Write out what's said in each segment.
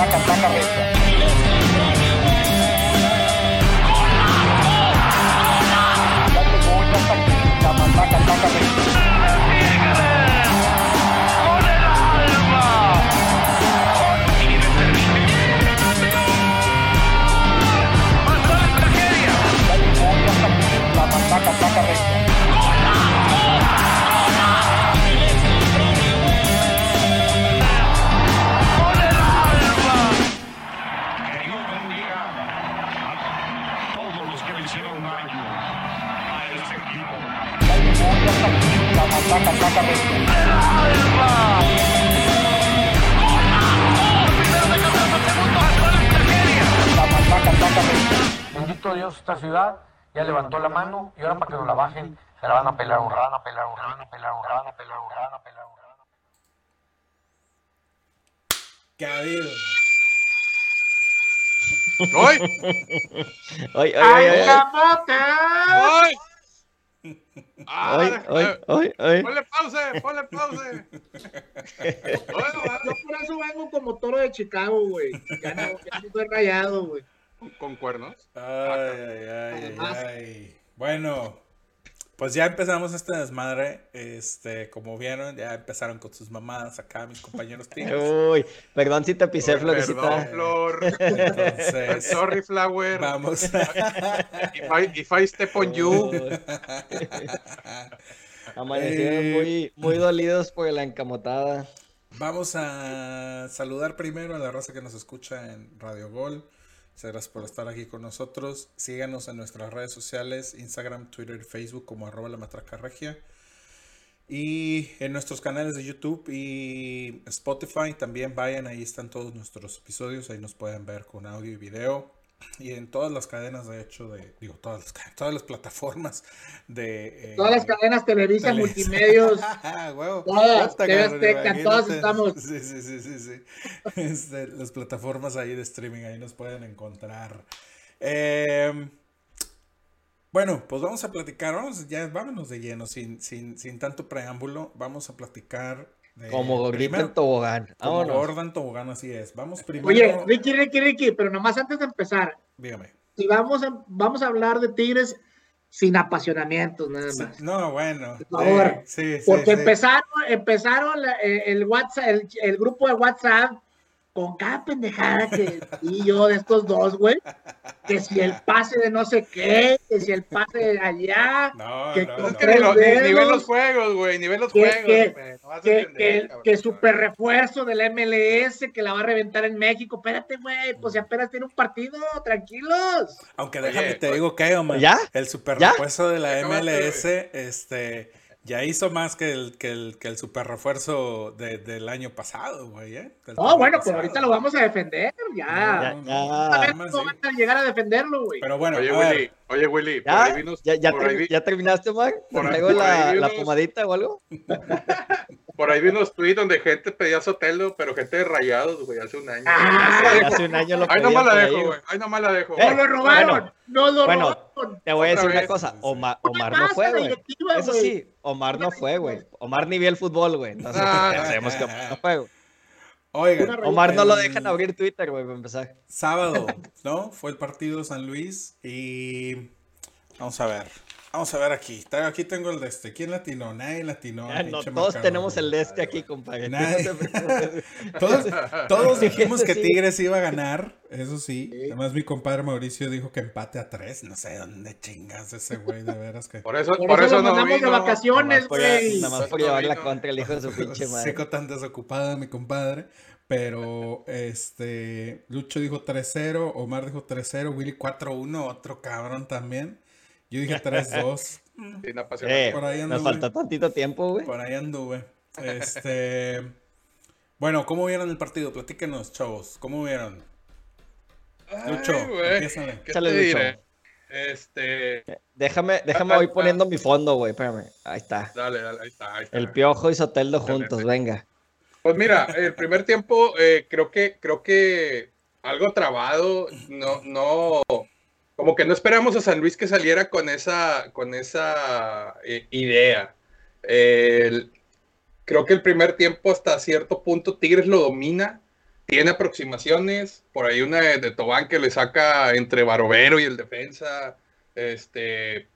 aquí. Saca, saca, saca recta. Bendito Dios, esta ciudad ya levantó la mano y ahora para que nos la bajen, se la van a pelar un rana, pelar un rana, pelar un rana, pelar un rana, pelar un rana. ¿Qué ha habido? Ay, ay, ay, ¡Ay! Ah, ay, ay, ay, ay. Ponle pause, ponle pause. Bueno, Yo por eso vengo como toro de Chicago, güey. Ya no, ya no estoy rayado, güey. con- cuernos. Ay, ay, ay. Bueno, pues ya empezamos este desmadre. Este, como vieron, ya empezaron con sus mamadas acá, mis compañeros tigres. Uy, perdón si te pisé, Florecita. Flor. Entonces, Sorry, Flower. vamos If I, if I step on you. Amanecieron Eh. muy, muy dolidos por la encamotada. Vamos a saludar primero a la raza que nos escucha en Radio Gol. Gracias por estar aquí con nosotros. Síganos en nuestras redes sociales, Instagram, Twitter y Facebook como arroba la matraca regia. Y en nuestros canales de YouTube y Spotify también vayan, ahí están todos nuestros episodios, ahí nos pueden ver con audio y video. Y en todas las cadenas, de hecho, de, digo, todas las, todas las plataformas de... eh, Todas las cadenas Televisa, tele- multimedios. Ah. Todas, TV todas estamos. Sí, sí, sí, sí, sí. Este, las plataformas ahí de streaming, ahí nos pueden encontrar. Eh, bueno, pues vamos a platicar, vamos, ya vámonos de lleno, sin, sin, sin tanto preámbulo, vamos a platicar. Como gordito primero, en tobogán. como Vámonos. gorda en tobogán, así es. Vamos primero... Oye, Ricky, Ricky, Ricky, pero nomás antes de empezar, Dígame. si vamos a, vamos a hablar de Tigres sin apasionamientos, nada Sí, más. no, bueno. Por favor. Sí, sí, Porque sí. empezaron, empezaron la- eh, el WhatsApp, el, el grupo de WhatsApp con cada pendejada que y yo de estos dos, güey. Que si el pase de no sé qué, que si el pase de allá, No, que no, con no. Es que ni, dedos. los juegos, güey. Ni ven los Que- juegos. que- no que, entender, que, cabrón. que super refuerzo de la MLS, que la va a reventar en México. Espérate, güey, pues si apenas tiene un partido, tranquilos. Aunque Oye, déjame te oye. digo que, Omar, ¿Ya? el super ¿Ya? refuerzo de la MLS, este, ya hizo más que el, que el, que el super refuerzo de- del año pasado, güey, ¿eh? Torneo bueno, pues pasado. ahorita lo vamos a defender, ya. Ya, No, no, ya. A ver cómo van a llegar a defenderlo, güey. Pero bueno, Oye, Willy, oye, Willy, por ¿Ya? ahí vino, ¿Ya, ya, por ahí ter- vi- ya terminaste, Omar? ¿Te traigo la, la pomadita o algo? por ahí vi unos tweets donde gente pedía Sotelo, pero gente de rayados, güey, hace un año. Ah, Hace un año lo Ahí nomás la dejo, ahí, güey. Ahí nomás la dejo. Eh, ¡Nos lo robaron! bueno, ¡Nos lo bueno, robaron! Te voy a Otra decir una vez. cosa. Oma- ¿Qué Omar pasa, no fue, güey. Eso sí, Omar no fue, güey. Omar ni vio el fútbol, güey. Entonces, Ah, ya sabemos que Omar no fue, güey. oigan, Omar no lo dejan abrir Twitter, güey, para empezar. Sábado, ¿no? Fue el partido San Luis y vamos a ver. Vamos a ver aquí. Aquí tengo el de este. ¿Quién latinó? Nadie latinó. Ya, no, pinche todos tenemos el de este aquí, compadre. Nadie- No. Todos, todos dijimos que Sí. Tigres iba a ganar, eso sí. Además, mi compadre Mauricio dijo que empate a tres. No sé dónde chingas ese güey, de veras que. Por eso, Por, por, eso, eso lo no mandamos de vacaciones, güey. nada más por llevar la contra el hijo de su pinche madre. Seco tan desocupado mi compadre. Pero este Lucho dijo 3-0, Omar dijo 3-0, Willy 4-1, otro cabrón también. Yo dije 3-2. Sin apasionante. Eh, Por ahí nos falta tantito tiempo, güey. Por ahí anduve. Este. Bueno, ¿cómo vieron el partido? Platíquenos, chavos. ¿Cómo vieron? Lucho, güey. ¿Qué Échale, te Lucho. diré? Este, Déjame, déjame voy poniendo mi fondo, güey. Espérame. Ahí está. dale, dale, ahí está, ahí está. El Piojo y Soteldo Dale, juntos, dale. venga. Pues mira, el primer tiempo eh, creo que creo que algo trabado, no no como que no esperamos a San Luis que saliera con esa con esa eh, idea. Creo que el primer tiempo hasta cierto punto Tigres lo domina. tiene aproximaciones, por ahí una de, de Tobán que le saca entre Barovero y el defensa. Este,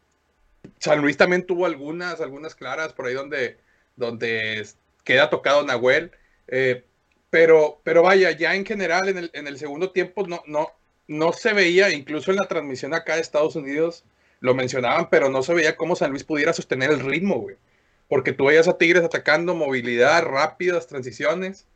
San Luis también tuvo algunas, algunas claras por ahí donde, donde queda tocado Nahuel. Eh, pero, pero vaya, ya en general en el, en el segundo tiempo no, no, no se veía, incluso en la transmisión acá de Estados Unidos, lo mencionaban, pero no se veía cómo San Luis pudiera sostener el ritmo, güey. Porque tú veías a Tigres atacando movilidad, rápidas transiciones,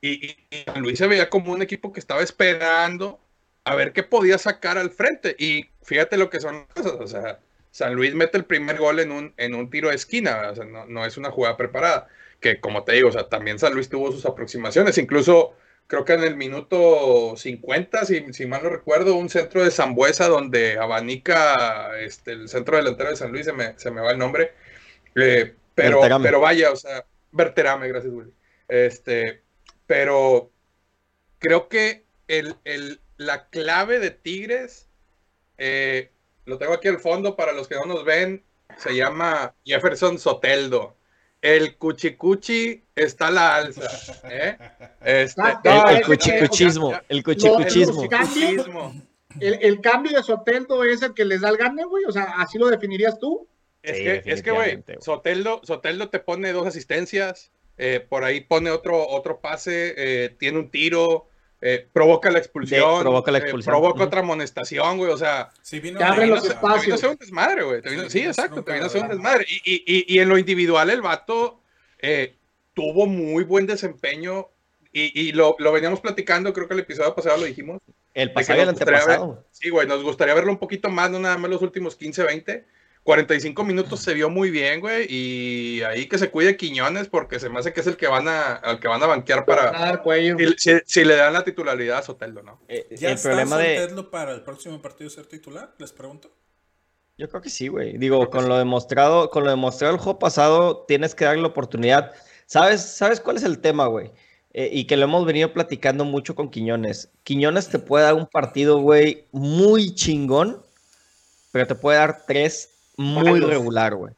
y, y, San Luis se veía como un equipo que estaba esperando a ver qué podía sacar al frente. Y fíjate lo que son las cosas, o sea, San Luis mete el primer gol en un, en un tiro de esquina, o sea, no, no es una jugada preparada. Que como te digo, o sea, también San Luis tuvo sus aproximaciones, incluso creo que en el minuto 50, si, si mal no recuerdo, un centro de Zambuesa donde abanica este, el centro delantero de San Luis, se me, se me va el nombre. Eh, pero, pero vaya, o sea, Verterame, gracias, Willy. Este, pero creo que el, el, la clave de Tigres, eh, lo tengo aquí al fondo para los que no nos ven, se llama Jefferson Soteldo el cuchicuchi está a la alza. ¿eh? Este, ah, no, el, el, cuchicuchismo. El cuchicuchismo. El, el, cambio de Soteldo es el que les da el gane, güey. O sea, así lo definirías tú. Es sí, que, es que, güey, Soteldo, Soteldo te pone dos asistencias, eh, por ahí pone otro, otro pase, eh, tiene un tiro, eh, provoca la expulsión, provoca, la expulsión. Eh, provoca otra amonestación, güey, o sea, sí, vino, te abre los espacios. Te vino a hacer un desmadre, güey, vino, sí, exacto, te vino a hacer un desmadre, y, y, y, en lo individual el vato eh, tuvo muy buen desempeño, y, lo, lo, veníamos platicando, creo que el episodio pasado lo dijimos. El pasado y el antepasado. Ver, sí, güey, nos gustaría verlo un poquito más, no nada más los últimos 15, 20, 45 minutos se vio muy bien, güey, y ahí que se cuide Quiñones porque se me hace que es el que van a, al que van a banquear para ah, cuello. Si, si, le dan la titularidad a Soteldo, ¿no? Eh, ¿Ya el está problema Soteldo de... para el próximo partido ser titular? Les pregunto. Yo creo que sí, güey. Digo, con lo demostrado, con lo demostrado el juego pasado, tienes que darle la oportunidad. ¿Sabes, ¿sabes cuál es el tema, güey? Eh, y que lo hemos venido platicando mucho con Quiñones. Quiñones te puede dar un partido, güey, muy chingón, pero te puede dar tres muy regular, güey.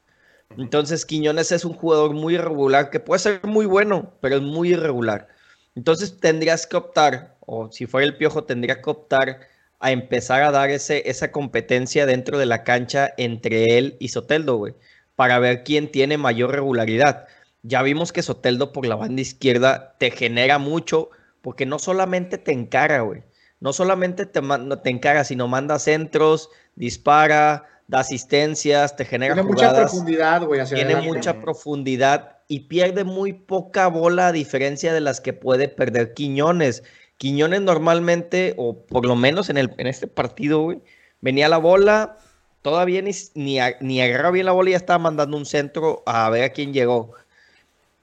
Entonces Quiñones es un jugador muy irregular que puede ser muy bueno, pero es muy irregular. Entonces tendrías que optar, o si fuera el piojo, tendría que optar a empezar a dar ese, esa competencia dentro de la cancha entre él y Soteldo, güey, para ver quién tiene mayor regularidad. Ya vimos que Soteldo por la banda izquierda te genera mucho, porque no solamente te encara, güey, no solamente te, te encara, sino manda centros, dispara, da asistencias, te genera tiene jugadas. mucha profundidad, güey. Tiene adelante. mucha profundidad y pierde muy poca bola a diferencia de las que puede perder Quiñones. Quiñones normalmente, o por lo menos en, el, en este partido, güey, venía la bola, todavía ni, ni, ni agarraba bien la bola y ya estaba mandando un centro a ver a quién llegó.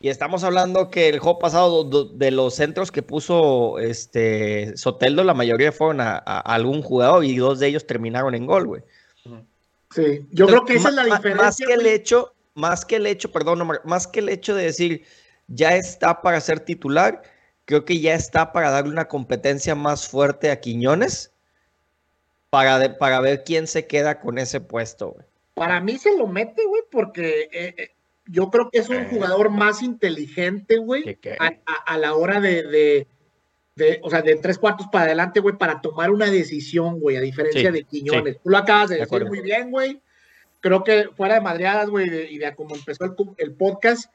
Y estamos hablando que el juego pasado de los centros que puso este Soteldo, la mayoría fueron a, a algún jugador y dos de ellos terminaron en gol, güey. Sí, yo creo que esa es la diferencia. Más que el hecho, más que el hecho, perdón, Omar, más que el hecho de decir ya está para ser titular, creo que ya está para darle una competencia más fuerte a Quiñones para, de, para ver quién se queda con ese puesto. Güey. Para mí se lo mete, güey, porque eh, eh, yo creo que es un jugador más inteligente, güey, a, a, a, la hora de, de de, o sea, de tres cuartos para adelante, güey, para tomar una decisión, güey, a diferencia sí, de Quiñones. Sí. Tú lo acabas de, de decir acuerdo. muy bien, güey. Creo que fuera de madreadas, güey, y de cómo empezó el, el, podcast,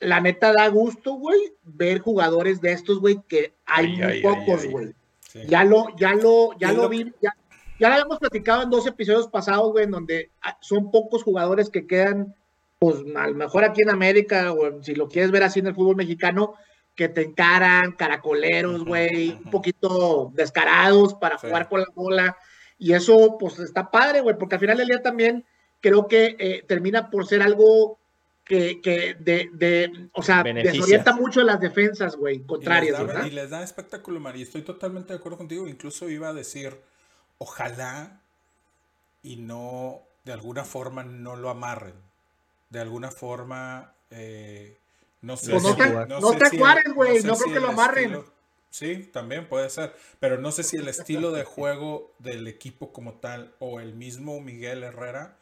la neta da gusto, güey, ver jugadores de estos, güey, que hay ay, muy ay, pocos, güey. Sí. Ya lo, ya lo, ya lo, lo vi, ya, ya lo habíamos platicado en dos episodios pasados, güey, en donde ah, son pocos jugadores que quedan, pues, a lo mejor aquí en América, o si lo quieres ver así en el fútbol mexicano, que te encaran, caracoleros, güey, un poquito descarados para sí. jugar con la bola. Y eso, pues, está padre, güey, porque al final del día también creo que eh, termina por ser algo que, que de, de, o sea, Beneficia. desorienta mucho las defensas, güey, contrarias, y les, da, y les da espectáculo, Mari. Estoy totalmente de acuerdo contigo. Incluso iba a decir, ojalá y no, de alguna forma, no lo amarren. De alguna forma... Eh, no sé pues no si, te, no no te si acuerdes, güey. No, creo si que lo amarren. Estilo, sí, también puede ser. Pero no sé si el estilo de juego del equipo como tal o el mismo Miguel Herrera,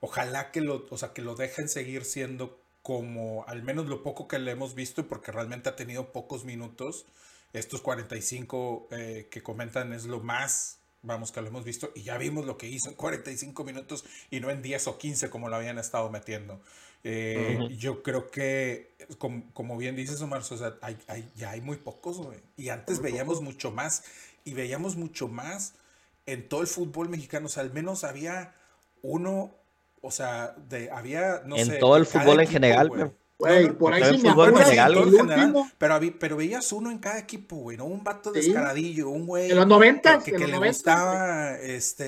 ojalá que lo, o sea, que lo dejen seguir siendo como al menos lo poco que le hemos visto, porque realmente ha tenido pocos minutos. estos 45 eh, que comentan es lo más, vamos, que lo hemos visto y ya vimos lo que hizo en 45 minutos y no en 10 o 15 como lo habían estado metiendo. Eh. Yo creo que, como, como bien dices, Omar, o sea, hay, hay- ya hay muy pocos, güey. Y antes veíamos mucho más y veíamos mucho más en todo el fútbol mexicano. O sea, al menos había uno, o sea, de, había, no En sé. todo el fútbol en equipo, general, güey. Güey. No, por ahí pero sí me acuerdo. general, general, pero, pero veías uno en cada equipo, güey, ¿no? Un vato Sí. descaradillo, un güey En los noventas, que, en que los le noventas, gustaba este,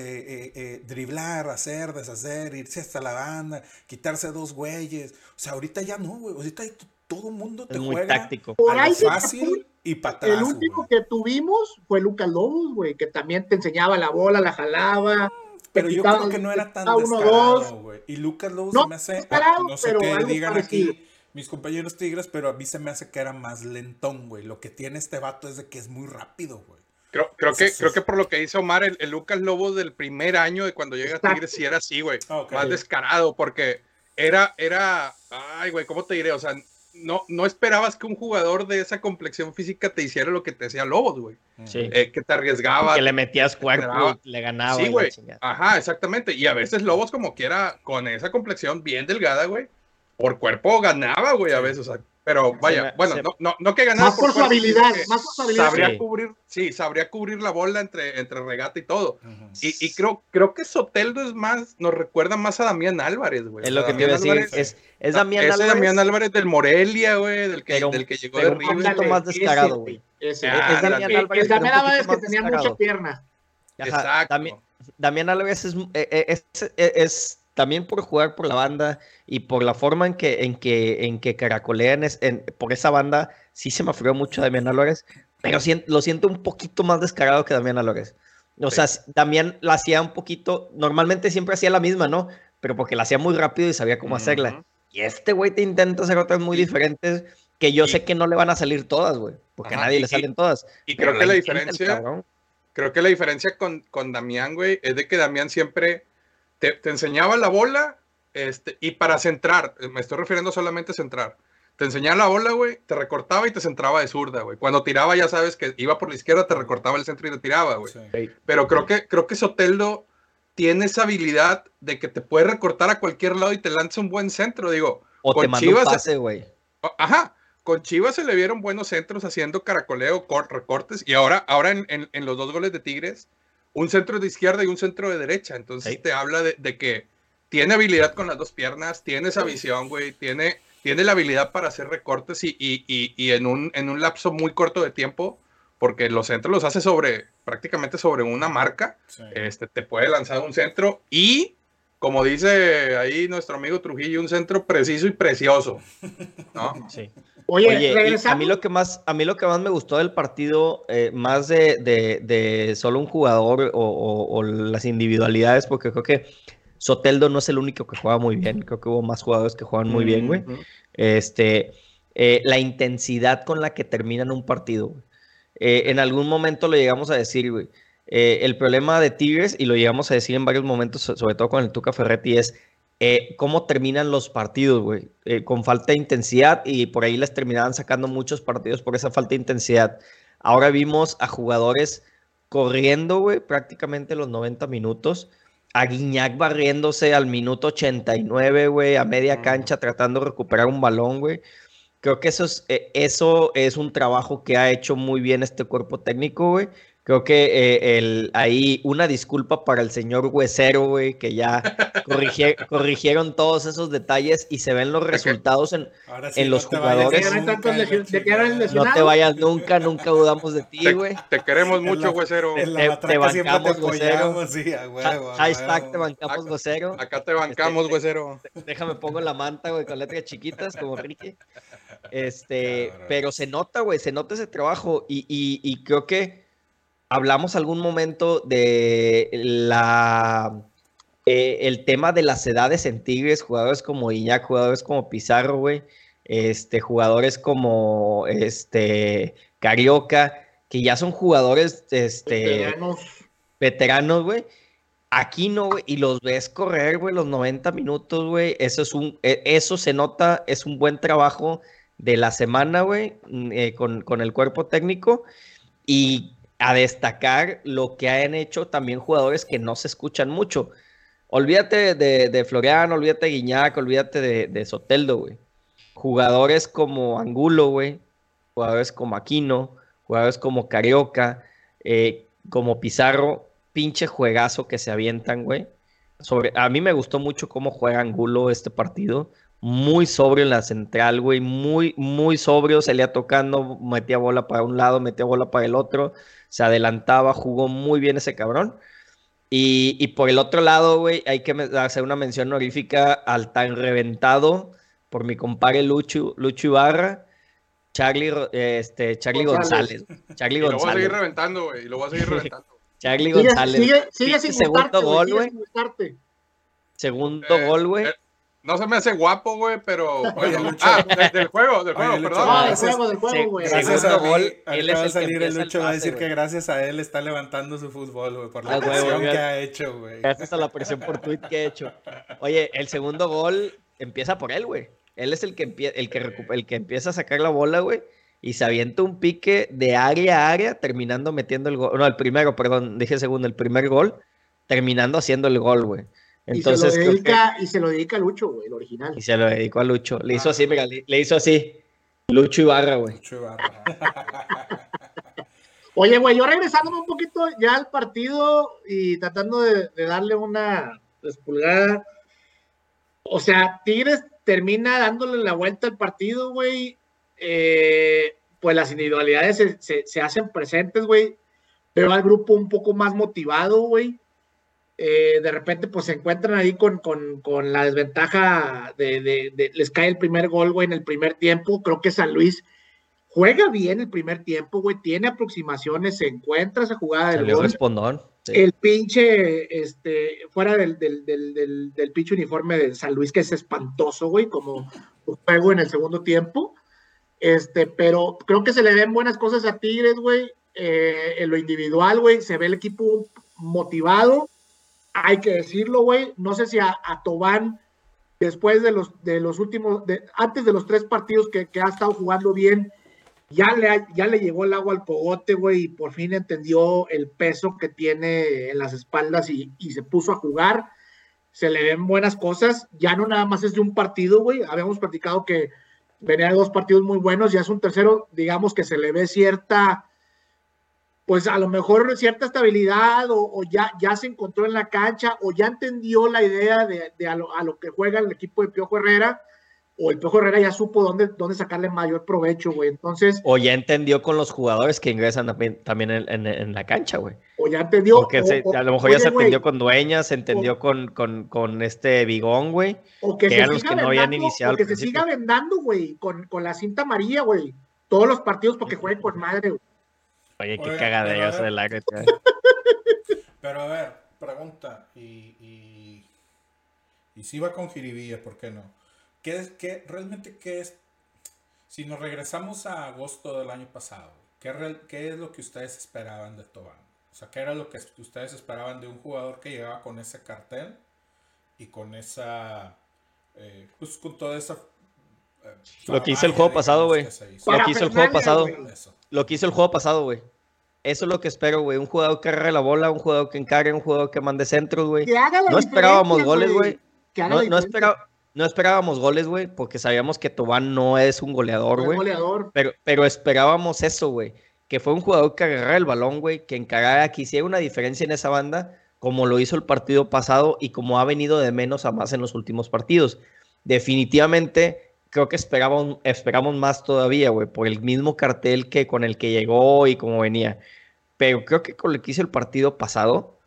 eh, eh, driblar, hacer, deshacer, irse hasta la banda, quitarse dos güeyes. O sea, ahorita ya no, güey. Ahorita todo el mundo te Es muy juega táctico. Por ahí fácil y para atrás. El último güey. que tuvimos fue Lucas Lobos, güey, que también te enseñaba la bola, la jalaba. Pero te yo quitaba- creo que no era tan descarado, dos. güey. Y Lucas Lobos No se me hace, no sé pero qué digan parecido. aquí mis compañeros tigres, pero a mí se me hace que era más lentón, güey. Lo que tiene este vato es de que es muy rápido, güey. Creo, creo, que, creo que por lo que dice Omar, el, el Lucas Lobo del primer año de cuando llega a. Tigres sí era así, güey. Ok. Más descarado, porque era, era, ay, güey, ¿cómo te diré? O sea, no, no esperabas que un jugador de esa complexión física te hiciera lo que te hacía Lobos, güey. Sí. Eh, que te arriesgaba. que le metías cuerpo le ganaba. Sí, güey. Ajá, exactamente. Y a veces Lobos como quiera, con esa complexión bien delgada, güey, por cuerpo ganaba, güey, a veces. O sea, pero vaya, me- bueno, se- no, no, no que ganaba Más por su habilidad, más por su habilidad. Sabría Sí. cubrir, sí, sabría cubrir la bola entre, entre regata y todo. Ujú. Y, y creo, creo que Soteldo es más, nos recuerda más a Damián Álvarez, güey. Es lo que te iba a Damián decir. Álvarez- Es, es Damián Álvarez. Damián Álvarez del Morelia, güey, del que, Pero- del que llegó de un River. poquito más descarado, güey. ese. Ah, Es Damián Álvarez, un Damián que tenía mucha pierna. Ajá, Exacto. Damián, Álvarez es, eh, eh, es, es- es también por jugar por la banda y por la forma en que, en que, en que caracolean es- en- por esa banda, sí se me afrió mucho Damián Álvarez, pero sien- lo siento un poquito más descarado que Damián Álvarez. O Sí. sea, Damián la hacía un poquito, normalmente siempre hacía la misma, ¿no? Pero porque la hacía muy rápido y sabía cómo hacerla. Ujú. Y este güey te intenta hacer otras muy diferentes que yo sé que no le van a salir todas, güey, porque Ajá, a nadie y- le salen todas. Y creo que la diferencia, creo que la diferencia con, con Damián, güey, es de que Damián siempre te, te enseñaba la bola este, y para centrar, me estoy refiriendo solamente a centrar. Te enseñaba la bola, güey, te recortaba y te centraba de zurda, güey. Cuando tiraba, ya sabes que iba por la izquierda, te recortaba el centro y te tiraba, güey. Sí. Pero creo que, creo que Soteldo tiene esa habilidad de que te puede recortar a cualquier lado y te lanza un buen centro. Digo, O te con manda un Chivas- pase, güey. Ajá, con Chivas se le vieron buenos centros haciendo caracoleo, cor- recortes, y ahora, ahora en, en- en los dos goles de Tigres, un centro de izquierda y un centro de derecha. Entonces Sí. te habla de, de que tiene habilidad con las dos piernas, tiene esa visión, güey, tiene, tiene la habilidad para hacer recortes y, y- y- y en, un, en un lapso muy corto de tiempo, porque los centros los hace sobre, prácticamente sobre una marca, Sí. este, te puede lanzar un centro y, como dice ahí nuestro amigo Trujillo, un centro preciso y precioso. ¿no? Sí. Oye, Oye, a mí lo que más, a mí lo que más me gustó del partido, eh, más de, de- de solo un jugador o, o- o las individualidades, porque creo que Soteldo no es el único que juega muy bien, creo que hubo más jugadores que juegan muy bien, güey. Este, eh, la intensidad con la que terminan un partido. Eh, en algún momento lo llegamos a decir, güey. Eh, el problema de Tigres, y lo llegamos a decir en varios momentos, so- sobre todo con el Tuca Ferretti, es eh, cómo terminan los partidos, güey. Eh, con falta de intensidad y por ahí les terminaban sacando muchos partidos por esa falta de intensidad. Ahora vimos a jugadores corriendo, güey, prácticamente los 90 minutos. A Guiñac barriéndose al minuto 89, güey, a media cancha tratando de recuperar un balón, güey. Creo que eso es, eso es un trabajo que ha hecho muy bien este cuerpo técnico, güey. Creo que eh, el, ahí una disculpa para el señor Huesero, güey, que ya corrigie- corrigieron todos esos detalles y se ven los resultados en Ahora en los te jugadores-. No te vayas nunca, nunca dudamos de ti, Te, güey. te queremos mucho, huesero. En la Te- te siempre te bancamos, sí, huevo, a Hashtag te bancamos, Acá- vocero. Acá te bancamos, Este- huesero. Déjame pongo la manta, güey, con letras chiquitas, como Ricky. Este, pero se nota, güey, se nota ese trabajo. Y, y- y creo que hablamos algún momento de la eh, el tema de las edades en Tigres, jugadores como Iñak, jugadores como Pizarro, güey, este, jugadores como este Carioca, que ya son jugadores este, Veteranos. veteranos, güey. Aquí no, güey, y los ves correr, güey, los 90 minutos, güey. Eso es un, e- eso se nota, es un buen trabajo de la semana, güey, mm, eh, con, con el cuerpo técnico y a destacar lo que han hecho también jugadores que no se escuchan mucho. Olvídate de, de Floriano, olvídate de Guiñac, olvídate de, de Soteldo, güey. Jugadores como Angulo, güey. Jugadores como Aquino, jugadores como Carioca, eh, como Pizarro. Pinche juegazo que se avientan, güey. Sobre, a mí me gustó mucho cómo juega Angulo este partido. Muy sobrio en la central, güey. Muy, muy sobrio. Se le iba tocando, metía bola para un lado, metía bola para el otro. Se adelantaba, jugó muy bien ese cabrón. Y, y por el otro lado, güey, hay que hacer una mención honorífica al tan reventado por mi compadre Lucho, Lucho Ibarra, Charlie, este, Charlie González. González. Charlie Y lo voy a seguir González. reventando, güey. Y lo voy a seguir reventando. Charlie Sigue, González. sigue, sigue Pinche sin segundo gustarte, gol, Sigue güey. Segundo Eh, gol, güey. eh, No se me hace guapo, güey, pero. bueno, Lucho. ah, de- del juego, del Oye, juego, Lucho, perdón. No, del gracias. juego, del juego, güey. Gracias a gol, él va a salir el Lucho va a decir que gracias a él está levantando su fútbol, güey, por la Ah, presión que ha hecho, güey. Gracias a la presión por tweet que he hecho. Oye, el segundo gol empieza por él, güey. Él es el que, empie- el, que el que empieza a sacar la bola, güey. Y se avienta un pique de área a área, terminando metiendo el gol. No, el primero, perdón, dije segundo, el primer gol, terminando haciendo el gol, güey. Entonces, y, se lo que- dedica, y se lo dedica a Lucho, güey, el original. y se lo dedicó a Lucho. Le hizo así, mira, le, le hizo así. Lucho Ibarra, güey. Lucho Ibarra. Oye, güey, yo regresándome un poquito ya al partido y tratando de, de darle una despulgada. O sea, Tigres termina dándole la vuelta al partido, güey. Eh, pues las individualidades se, se- se hacen presentes, güey. Veo al grupo un poco más motivado, güey. Eh, de repente, pues se encuentran ahí con, con- con la desventaja de, de- de- les cae el primer gol, güey, en el primer tiempo. Creo que San Luis juega bien el primer tiempo, güey, tiene aproximaciones, se encuentra esa jugada del gol. respondón. sí. El pinche, este, fuera del, del, del, del, del pinche uniforme de San Luis, que es espantoso, güey, como un juego en el segundo tiempo. Este, pero creo que se le ven buenas cosas a Tigres, güey. Eh, en lo individual, güey, se ve el equipo motivado. Hay que decirlo, güey. No sé si a, a Tobán, después de los, de los últimos, de, antes de los tres partidos que, ha estado jugando bien, ya le, ya le llegó el agua al cogote, güey, y por fin entendió el peso que tiene en las espaldas y, y se puso a jugar. Se le ven buenas cosas, ya no nada más es de un partido, güey. Habíamos platicado que venía de dos partidos muy buenos, ya es un tercero, digamos que se le ve cierta, pues a lo mejor cierta estabilidad o, o ya, ya se encontró en la cancha o ya entendió la idea de, de a, lo, a lo que juega el equipo de Piojo Herrera o el Piojo Herrera ya supo dónde, dónde sacarle mayor provecho, güey. Entonces, O ya entendió con los jugadores que ingresan también, también en, en- en la cancha, güey. o ya entendió. Porque o- se- o- a lo mejor ya se entendió con Dueñas, se entendió con, con, con este Bigón, güey. o que, que se los que no habían iniciado o que se siga vendando, güey, con, con la cinta amarilla, güey. Todos los partidos porque juegue con madre, güey. Oye, qué cagadero pero a eso ver. del árbitro. eh. Pero a ver, pregunta, y, y, y si va con jiribilla, ¿por qué no? ¿Qué es, qué, realmente qué es, si nos regresamos a agosto del año pasado, ¿qué, real- qué es lo que ustedes esperaban de Tobán? O sea, ¿qué era lo que ustedes esperaban de un jugador que llegaba con ese cartel y con esa, eh, pues con toda esa... eh, Lo que hizo el juego pasado, güey. que? Lo que hizo el juego pasado. Eso. Lo que hizo el juego pasado, güey. Eso es lo que espero, güey. Un jugador que agarre la bola, un jugador que encargue, un jugador que mande centros, güey. No esperábamos goles, güey. No, no, espera- no esperábamos goles, güey, porque sabíamos que Tobán no es un goleador, güey. pero esperábamos eso, güey. Que fue un jugador que agarrara el balón, güey, que encargara, que hiciera una diferencia en esa banda, como lo hizo el partido pasado y como ha venido de menos a más en los últimos partidos. Definitivamente, creo que esperábamos, esperamos más todavía, güey, por el mismo cartel que con el que llegó y como venía. Pero creo que con lo que hizo el partido pasado,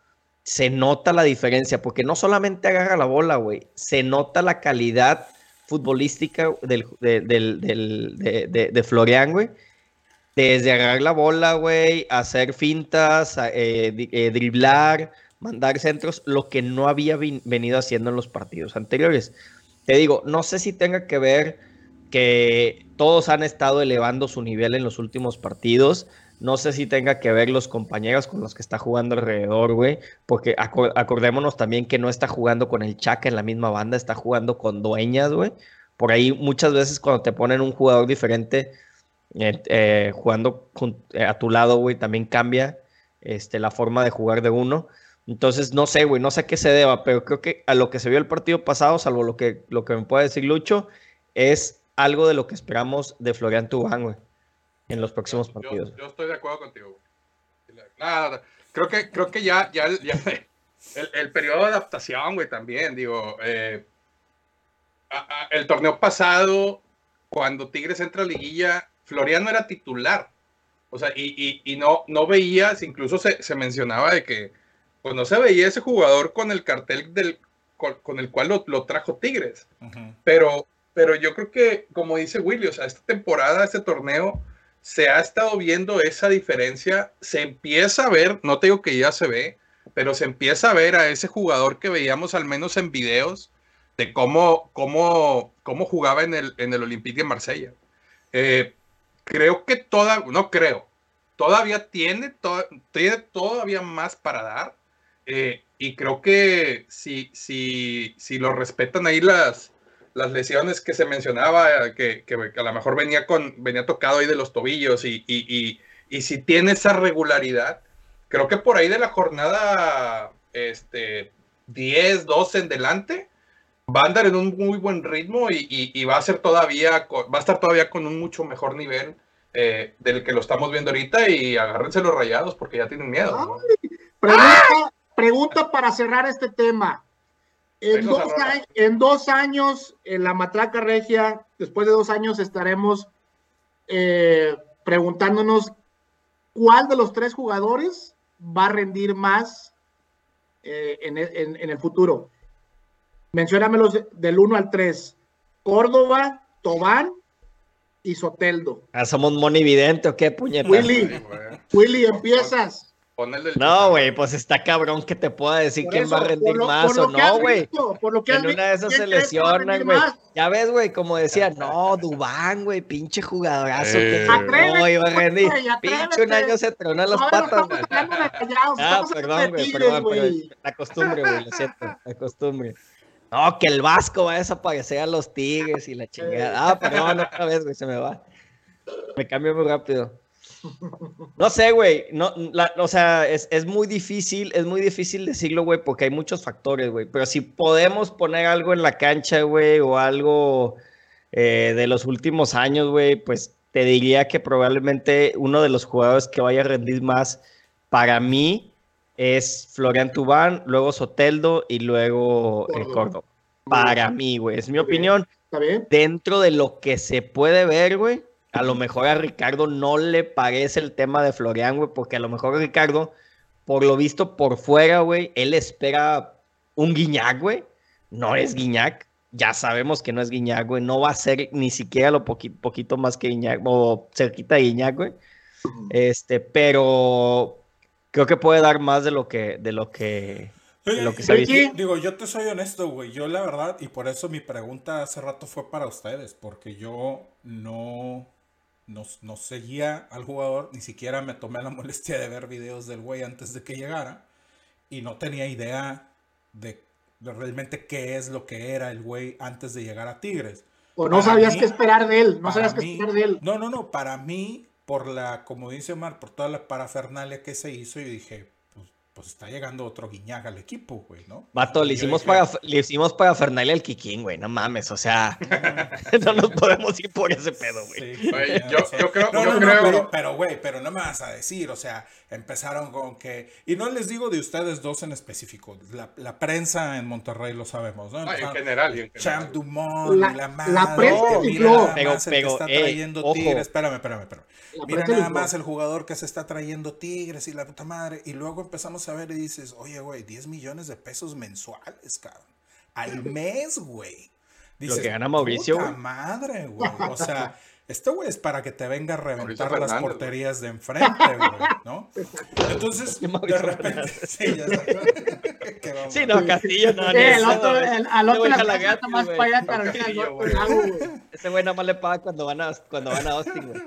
se nota la diferencia, porque no solamente agarra la bola, güey, se nota la calidad futbolística del, de, del- del- de- de- de güey. Desde agarrar la bola, güey, hacer fintas, eh, eh, driblar, mandar centros, lo que no había venido haciendo en los partidos anteriores. Te digo, no sé si tenga que ver que todos han estado elevando su nivel en los últimos partidos. No sé si tenga que ver los compañeros con los que está jugando alrededor, güey. Porque acor- acordémonos también que no está jugando con el Chaca en la misma banda, está jugando con Dueñas, güey. por ahí muchas veces cuando te ponen un jugador diferente eh, eh, jugando eh, a tu lado, güey, también cambia este, la forma de jugar de uno. Entonces, no sé, güey, no sé a qué se deba, pero creo que a lo que se vio el partido pasado, salvo lo que, lo que me puede decir Lucho, es algo de lo que esperamos de Florian Tubán, güey, en los próximos Yo- partidos. Yo, estoy de acuerdo contigo. güey. Nada, creo que, creo que ya, ya, ya el, el periodo de adaptación, güey, también, digo, eh, a- a- el torneo pasado, cuando Tigres entra a liguilla, Floriano era titular. O sea, y, y- y no, no veías, incluso se, se mencionaba de que, pues no se veía ese jugador con el cartel del, con, con el cual lo, lo trajo Tigres. Ujú. Pero, pero yo creo que, como dice Willy, o sea, esta temporada, este torneo, se ha estado viendo esa diferencia. Se empieza a ver, no te digo que ya se ve, pero se empieza a ver a ese jugador que veíamos al menos en videos de cómo, cómo, cómo jugaba en el, en el Olympique de Marsella. Eh, creo que toda, no creo, todavía tiene, to- tiene todavía más para dar. Eh, y creo que si, si, si lo respetan ahí las, las lesiones que se mencionaba, que, que a lo mejor venía, con, venía tocado ahí de los tobillos y, y, y, y si tiene esa regularidad, creo que por ahí de la jornada este, 10, 12 en delante, va a andar en un muy buen ritmo y, va a ser todavía, va a estar todavía con un mucho mejor nivel eh, del que lo estamos viendo ahorita y agárrense los rayados porque ya tienen miedo. ¿no? Pregunta para cerrar este tema. En dos, Zamora. a- en dos años, en la Matraca Regia, después de dos años, estaremos eh, preguntándonos cuál de los tres jugadores va a rendir más eh, en, el- en- en el futuro. Menciónamelos de- del 1 al 3. Córdoba, Tobán y Soteldo. Ah, ¿Somos monividente o qué, puñetas? Willy. Willy, empiezas. El No, güey, pues está cabrón que te pueda decir Por quién eso, va a rendir lo- más o no, güey. visto, Por lo que has En una de esas ¿quién se lesionan, güey. Ya ves, güey, como decía, no, Dubán, güey, pinche jugadorazo Eh. que Atrévete, no iba a rendir. Pinche un año se tronó las No, patas, güey. Ah, perdón, güey, perdón, pero la costumbre, güey, lo siento, la costumbre. No, que el Vasco va a desaparecer a los Tigres y la chingada. Ah, perdón, otra vez, güey, se me va. Me cambio muy rápido. No sé, güey, no, la- o sea, es, es muy difícil, es muy difícil decirlo, güey, porque hay muchos factores, güey, pero si podemos poner algo en la cancha, güey, o algo eh, de los últimos años, güey, pues te diría que probablemente uno de los jugadores que vaya a rendir más para mí es Florian Tubán, luego Soteldo y luego el Córdoba. Córdoba. Para mí, güey, es mi bien. opinión. ¿Está bien? Dentro de lo que se puede ver, güey, a lo mejor a Ricardo no le parece el tema de Florian, güey, porque a lo mejor Ricardo, por lo visto por fuera, güey, él espera un Guiñac, güey. No es Guiñac. Ya sabemos que no es Guiñac, güey. No va a ser ni siquiera lo poqui- poquito más que Guiñac, o cerquita de Guiñac, güey. Este, pero creo que puede dar más de lo que, de lo que, de lo que se. Digo, yo te soy honesto, güey. Yo la verdad, y por eso mi pregunta hace rato fue para ustedes, porque yo no, no, no seguía al jugador, ni siquiera me tomé la molestia de ver videos del güey antes de que llegara, y no tenía idea de, de realmente qué es lo que era el güey antes de llegar a Tigres. O no Para sabías mí- qué esperar de él, no sabías qué esperar de él. No, no, no, para mí, por la, como dice Omar, por toda la parafernalia que se hizo, yo dije, pues, está llegando otro guiñaga al equipo, güey, ¿no? Vato, le hicimos, dije, para, le hicimos para Fernalia al Kikín, güey. No mames, o sea, no nos podemos ir por ese pedo, güey. Sí, yo- yo creo- No, yo no, no, pero, pero, güey, pero no me vas a decir, o sea, empezaron con que, y no les digo de ustedes dos en específico, la, la prensa en Monterrey lo sabemos, ¿no? Ah, en general, y en general. Champ Dumont, La- la la madre, prensa que infló. mira nada Pero- más el que está ey, trayendo ojo. Tigres, espérame, espérame, espérame. La Mira prensa nada más el jugador que se está trayendo Tigres y la puta madre. Y luego empezamos a ver y dices, oye, güey, 10 millones de pesos mensuales, cabrón. Al mes, güey. Dices, que gana Mauricio, Puta madre, güey. O sea, este güey es para que te venga a reventar Mauricio las porterías de enfrente, güey, ¿no? Entonces, de repente, sí, ya vamos. Sí, no, Castillo, no, Eh, ni el otro, el- al otro güey la más para allá, Carolina güey. Ese güey nada más le paga cuando van a, cuando van a Austin, güey.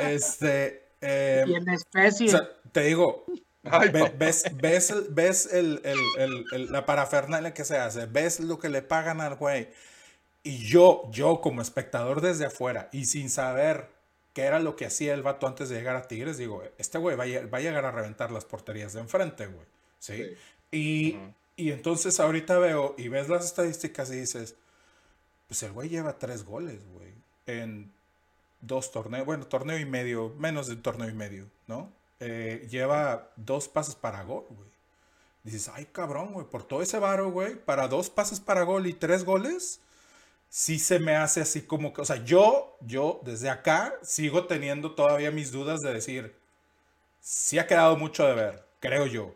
Este, eh, Y en especie. o sea, te digo, Ay, ves, ves, ves el, el- el- la parafernalia que se hace, ves lo que le pagan al güey. Y yo, yo como espectador desde afuera y sin saber qué era lo que hacía el vato antes de llegar a Tigres, digo, este güey va, a va a llegar a reventar las porterías de enfrente, güey. ¿Sí? Sí. Y, y entonces ahorita veo y ves las estadísticas y dices, pues el güey lleva tres goles, güey, en dos torneos, bueno, torneo y medio, menos de un torneo y medio, ¿no? Eh, lleva dos pases para gol, güey. Dices, ay cabrón, güey, por todo ese varo, güey, para dos pases para gol y tres goles, sí se me hace así como que, o sea, yo, yo desde acá sigo teniendo todavía mis dudas de decir, sí ha quedado mucho de ver, creo yo.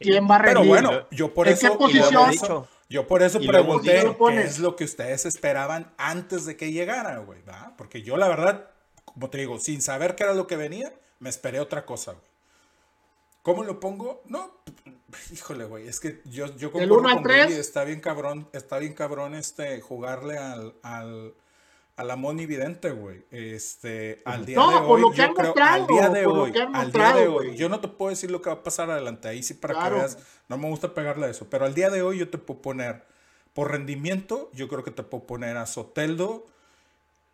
¿Quién va a Pero bueno, yo por ¿En qué eso, posición? yo yo por eso pregunté. ¿Lo qué es lo que ustedes esperaban antes de que llegara, güey, ¿va? Porque yo la verdad, como te digo, sin saber qué era lo que venía, me esperé otra cosa, güey. ¿Cómo lo pongo? No, híjole, güey, es que yo, yo ¿Del concuerdo uno al con? Willy, está bien cabrón, está bien cabrón este, jugarle al, al, a la Moni Vidente, güey. Este, al día No, de hoy, yo creo, mostrado, al día de hoy, al día de hoy, yo no te puedo decir lo que va a pasar adelante, ahí sí para Claro. que veas, no me gusta pegarle a eso, pero al día de hoy yo te puedo poner, por rendimiento, yo creo que te puedo poner a Soteldo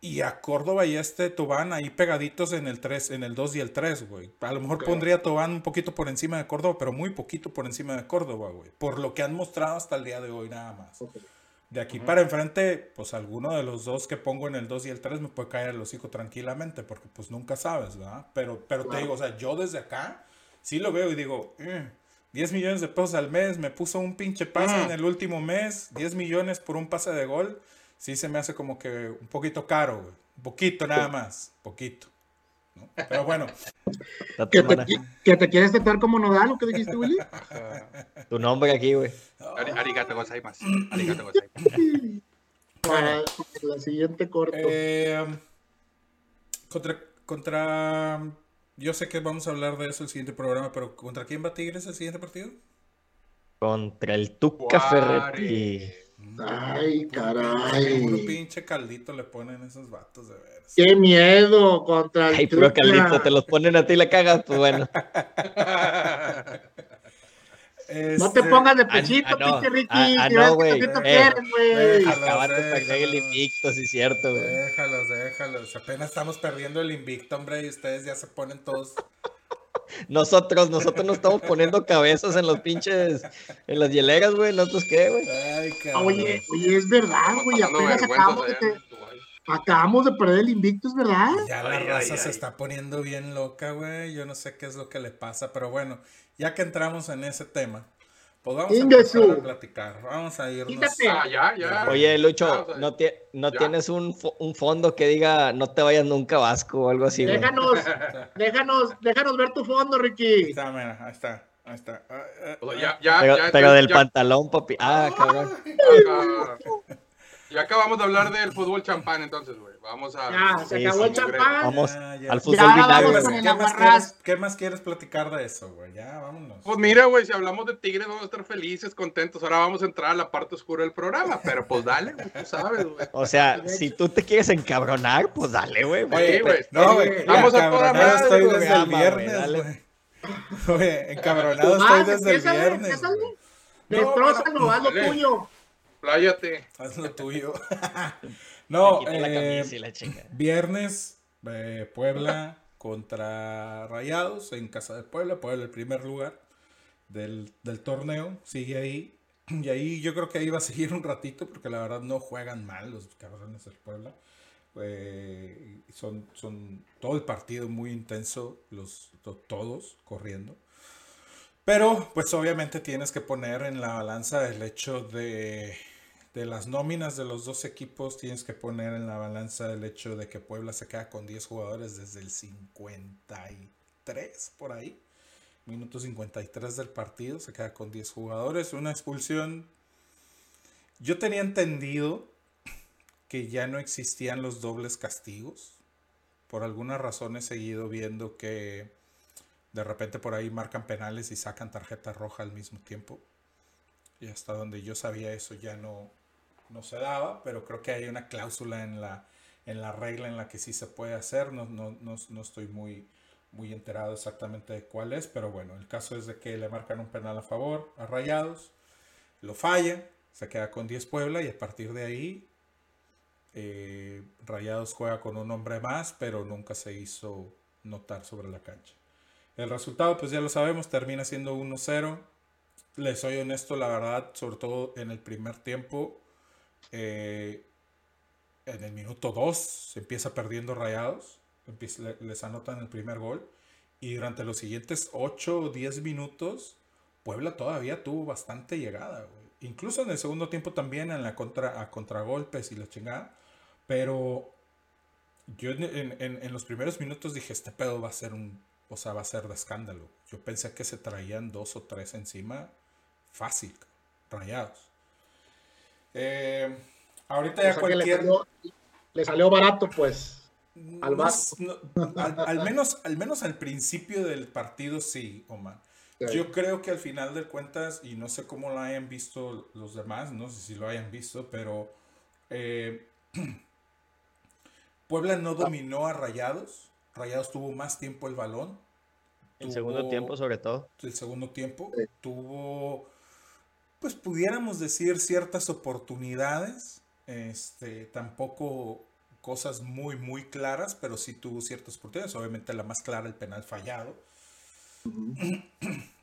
y a Córdoba y a este Tobán ahí pegaditos en el 3, en el 2 y el 3, güey. A lo mejor pondría a Tobán un poquito por encima de Córdoba, pero muy poquito por encima de Córdoba, güey. Por lo que han mostrado hasta el día de hoy nada más. De aquí para enfrente, pues alguno de los dos que pongo en el 2 y el 3 me puede caer el hocico tranquilamente, porque pues nunca sabes, ¿verdad? Pero, pero te digo, o sea, yo desde acá sí lo veo y digo, "Eh, 10 millones de pesos al mes, me puso un pinche pase Mm. en el último mes, 10 millones por un pase de gol, sí se me hace como que un poquito caro, güey. Un poquito nada más, poquito. ¿no? Pero bueno, ¿Que te, hermana. que te quieres tratar como nodal, lo que dijiste, Willy? Tu nombre aquí, güey. Ari- Arigato gozaimasu. Arigato gozaimasu. Para la siguiente corto. Eh, contra, contra. Yo sé que vamos a hablar de eso el siguiente programa, pero ¿contra quién va Tigres el siguiente partido? Contra el Tuca Ferretti. Ay, Puro caray. pinche caldito le ponen esos vatos de veras. Qué miedo contra el Ay, puro caldito, te los ponen a ti y la cagas, pues bueno. No te Este, pongas de ah, pechito, ah, pinche Ricky. Ah, ah, no, güey. Eh. Acabaste de perder el invicto, sí es cierto, güey. Déjalos, déjalos. Apenas estamos perdiendo el invicto, hombre, y ustedes ya se ponen todos. Nosotros, nosotros nos estamos poniendo cabezas en los pinches, en las hieleras, güey. ¿Nosotros qué, güey? Ay, cabrón. Oye, oye, es verdad, güey. Apenas acabamos de, te- acabamos de perder el invicto, es verdad. Ya la Ay, raza ay, se ay. está poniendo bien loca, güey. Yo no sé qué es lo que le pasa, pero bueno, ya que entramos en ese tema, pues vamos a Ingesu. empezar a platicar. Vamos a irnos. Quítate. Ah, ya, ya. Oye, Lucho, Ya, ¿no, tie- no tienes un, fo- un fondo que diga no te vayas nunca a Vasco o algo así? Déjanos, déjanos, déjanos ver tu fondo, Ahí Ricky. está, mira, ahí está. Ahí está. Ah, ah, O sea, ah. ya, ya, Pero, ya, pero ya- del ya- pantalón, papi. Ah, cabrón. Ah, Ya acabamos de hablar del fútbol champán, entonces, güey. Vamos a. Ya, se Sí, acabó el champán. Vamos Ya, ya. al fútbol Ya, ¿Qué más, quieres, ¿Qué más quieres platicar de eso, güey? Ya, vámonos. Pues mira, güey, si hablamos de Tigres, vamos a estar felices, contentos. Ahora vamos a entrar a la parte oscura del programa, pero pues dale, güey, tú sabes, güey. O sea, si tú te quieres encabronar, pues dale, güey. Oye, Sí, güey. no, güey. Vamos a toda madre, estoy desde el viernes, dale. güey. Oye, encabronado estoy desde el viernes. Destrózalo, haz lo tuyo. Pláyate. Haz lo tuyo. no, la eh, camisa y la chinga. viernes, eh, Puebla contra Rayados en casa de Puebla. Puebla el primer lugar del, del torneo. Sigue ahí. Y ahí yo creo que ahí va a seguir un ratito porque la verdad no juegan mal los cabrones del Puebla. Eh, son, son todo el partido muy intenso, los, to- todos corriendo. Pero pues obviamente tienes que poner en la balanza el hecho de, de las nóminas de los dos equipos, tienes que poner en la balanza el hecho de que Puebla se queda con 10 jugadores desde el 53 por ahí. Minuto 53 del partido, se queda con 10 jugadores, una expulsión. Yo tenía entendido que ya no existían los dobles castigos. Por alguna razón he seguido viendo que de repente por ahí marcan penales y sacan tarjeta roja al mismo tiempo. Y hasta donde yo sabía eso ya no, no se daba, pero creo que hay una cláusula en la, en la regla en la que sí se puede hacer. No, no, no, no estoy muy, muy enterado exactamente de cuál es, pero bueno, el caso es de que le marcan un penal a favor a Rayados, lo falla, se queda con 10 Puebla y a partir de ahí Eh, Rayados juega con un hombre más, pero nunca se hizo notar sobre la cancha. El resultado, pues ya lo sabemos, termina siendo 1-0. Les soy honesto, la verdad, sobre todo en el primer tiempo, eh, en el minuto 2 se empieza perdiendo Rayados, les anotan el primer gol y durante los siguientes 8 o 10 minutos Puebla todavía tuvo bastante llegada. Incluso en el segundo tiempo también en la contra, a contragolpes y la chingada. Pero yo en- en- en los primeros minutos dije, este pedo va a ser un, o sea, va a ser de escándalo. Yo pensé que se traían dos o tres encima fácil, rayados. Eh, ahorita O ya sea que le, cualquier... salió, le salió barato, pues. al No no, al, al menos, al menos al principio del partido sí, Omar. Yo creo que al final de cuentas, y no sé cómo lo hayan visto los demás, no sé si lo hayan visto, pero eh, Puebla no dominó a Rayados. Rayados tuvo más tiempo el balón. En segundo tiempo, sobre todo. el segundo tiempo. Sí. Tuvo, pues pudiéramos decir, ciertas oportunidades. Este, tampoco cosas muy, muy claras, pero sí tuvo ciertas oportunidades. Obviamente la más clara, el penal fallado.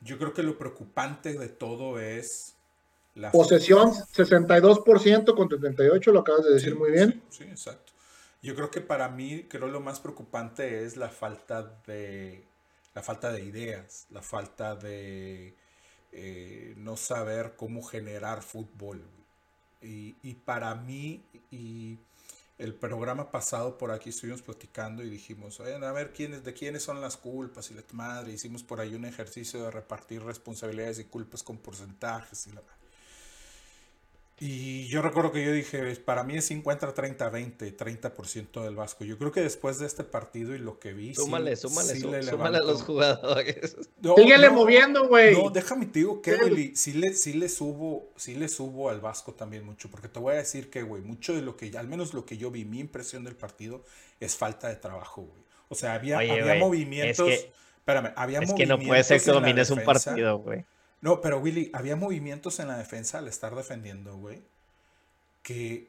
Yo creo que lo preocupante de todo es la Posesión 62% con 38%, lo acabas de decir Sí, muy bien. Sí, sí, exacto. Yo creo que para mí, creo lo más preocupante es la falta de, la falta de ideas, la falta de eh, no saber cómo generar fútbol. Y, para mí, y el programa pasado por aquí estuvimos platicando y dijimos, "Oigan, a ver quiénes, de quiénes son las culpas y la madre. Hicimos por ahí un ejercicio de repartir responsabilidades y culpas con porcentajes y la madre. Y yo recuerdo que yo dije, para mí es 50, 30, 20, 30% del Vasco. Yo creo que después de este partido y lo que vi, sí- Súmale, súmale, sí sú- le súmale a los jugadores. No, Síguele no, moviendo, güey. No, déjame te digo que, Sí. Le, sí le subo, sí le subo al Vasco también mucho, porque te voy a decir que, güey, mucho de lo que, al menos lo que yo vi, mi impresión del partido es falta de trabajo, güey. O sea, había, Oye, había güey, movimientos, es que- espérame, había Es que no puede ser movimientos que domines un partido, güey. No, pero Willy, había movimientos en la defensa al estar defendiendo, güey, que,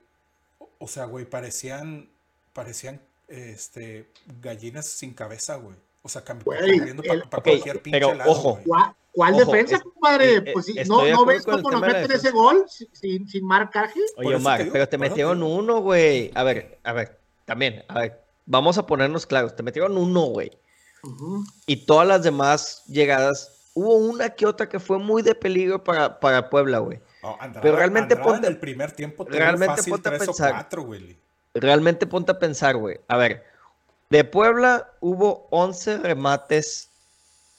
o- sea, güey, parecían, parecían, este, gallinas sin cabeza, güey. O sea, cam- Güey, corriendo para cualquier pinche pero lado, ojo. güey. ¿Cuál, cuál Ojo, defensa, es- compadre? eh, Pues sí, estoy ¿no, ¿no ves cómo nos meten ese gol sin- sin, marcaje? Oye, Omar, te pero te metieron uno, güey. A ver, a ver, también, a ver, vamos a ponernos claros. Te metieron uno, güey. Y todas las demás llegadas, hubo una que otra que fue muy de peligro para, para Puebla, güey. Oh, Andrada- Pero realmente Andrada ponte- en el primer tiempo realmente fácil ponte a pensar. cuatro. Realmente ponte a pensar, güey. A ver, de Puebla hubo 11 remates,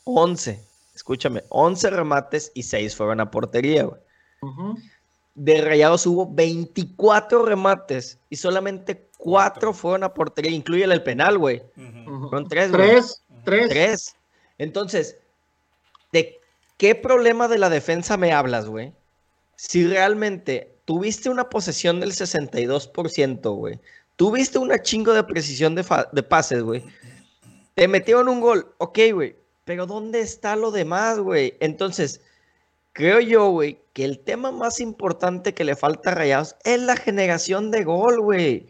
11, escúchame, 11 remates y 6 fueron a portería, güey. Ujú. De Rayados hubo 24 remates y solamente 4 Cuatro. fueron a portería, incluye el penal, güey. Ujú. Ujú. Fueron 3, güey. Tres, tres. Tres. Entonces, ¿de qué problema de la defensa me hablas, güey? Si realmente tuviste una posesión del 62%, güey. Tuviste una chingo de precisión de, de pases, güey. Te metieron un gol, ok, güey. Pero ¿dónde está lo demás, güey? Entonces, creo yo, güey, que el tema más importante que le falta a Rayados es la generación de gol, güey.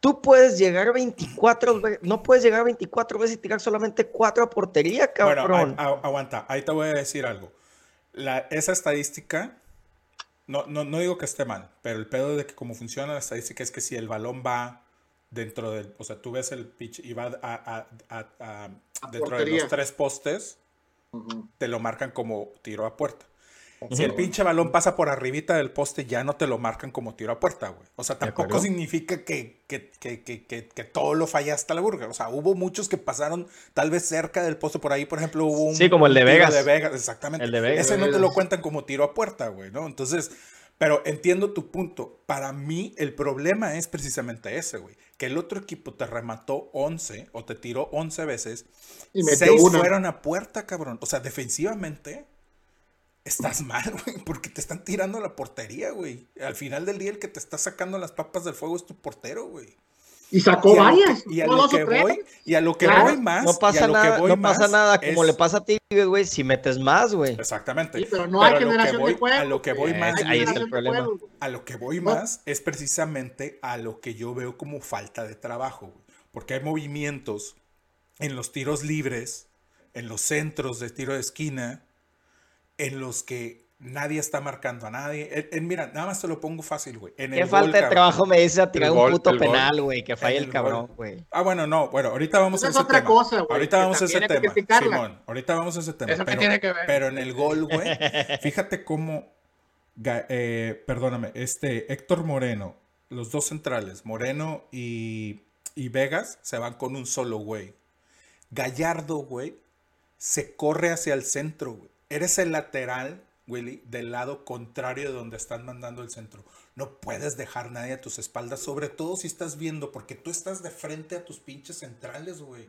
Tú puedes llegar 24 veces, no puedes llegar 24 veces y tirar solamente 4 a portería, Bueno, cabrón. a- a- aguanta, ahí te voy a decir algo. La, esa estadística, no, no, no digo que esté mal, pero el pedo de que cómo funciona la estadística es que si el balón va dentro del, o sea, tú ves el pitch y va a, a- a- a- A dentro de los tres postes, te lo marcan como tiro a puerta. Si el pinche balón pasa por arribita del poste, ya no te lo marcan como tiro a puerta, güey. O sea, tampoco significa que, que, que, que, que, que todo lo fallaste a la burger. O sea, hubo muchos que pasaron tal vez cerca del poste por ahí. Por ejemplo, hubo un. Sí, como el de Vegas. de Vegas, exactamente. El de Vegas. Ese no te lo cuentan como tiro a puerta, güey, ¿no? Entonces, pero entiendo tu punto. Para mí, el problema es precisamente ese, güey. Que el otro equipo te remató 11 o te tiró 11 veces. Y metió Seis una. fueron a puerta, cabrón. O sea, defensivamente estás mal, güey, porque te están tirando a la portería, güey. Al final del día el que te está sacando las papas del fuego es tu portero, güey. Y sacó Y a lo que- varias. y a lo que voy, y a lo que Claro. voy más. No pasa nada, no pasa nada. Como es- le pasa a Tigres, güey, si metes más, güey. Exactamente. Sí, pero no hay a lo que generación voy- de juego. A lo que voy Eh, más, ahí está el problema. a lo que voy más es precisamente a lo que yo veo como falta de trabajo, güey. Porque hay movimientos en los tiros libres, en los centros de tiro de esquina, en los que nadie está marcando a nadie. En- en- mira, nada más te lo pongo fácil, güey. En Qué el falta gol, de cabrón. trabajo me dice a tirar El un gol, puto penal, güey, que falla el el cabrón, gol. güey. Ah, bueno, no, bueno, ahorita vamos Esa a es ese otra tema. cosa, güey, ahorita que vamos a ese que tema. Simón, ahorita vamos a ese tema. ¿Eso pero, tiene que ver? pero en el gol, güey, fíjate cómo, eh, perdóname, este Héctor Moreno, los dos centrales, Moreno y, y Vegas, se van con un solo güey. Gallardo, güey, se corre hacia el centro, güey. Eres el lateral, Willy, del lado contrario de donde están mandando el centro. No puedes dejar nadie a tus espaldas, sobre todo si estás viendo, porque tú estás de frente a tus pinches centrales, güey.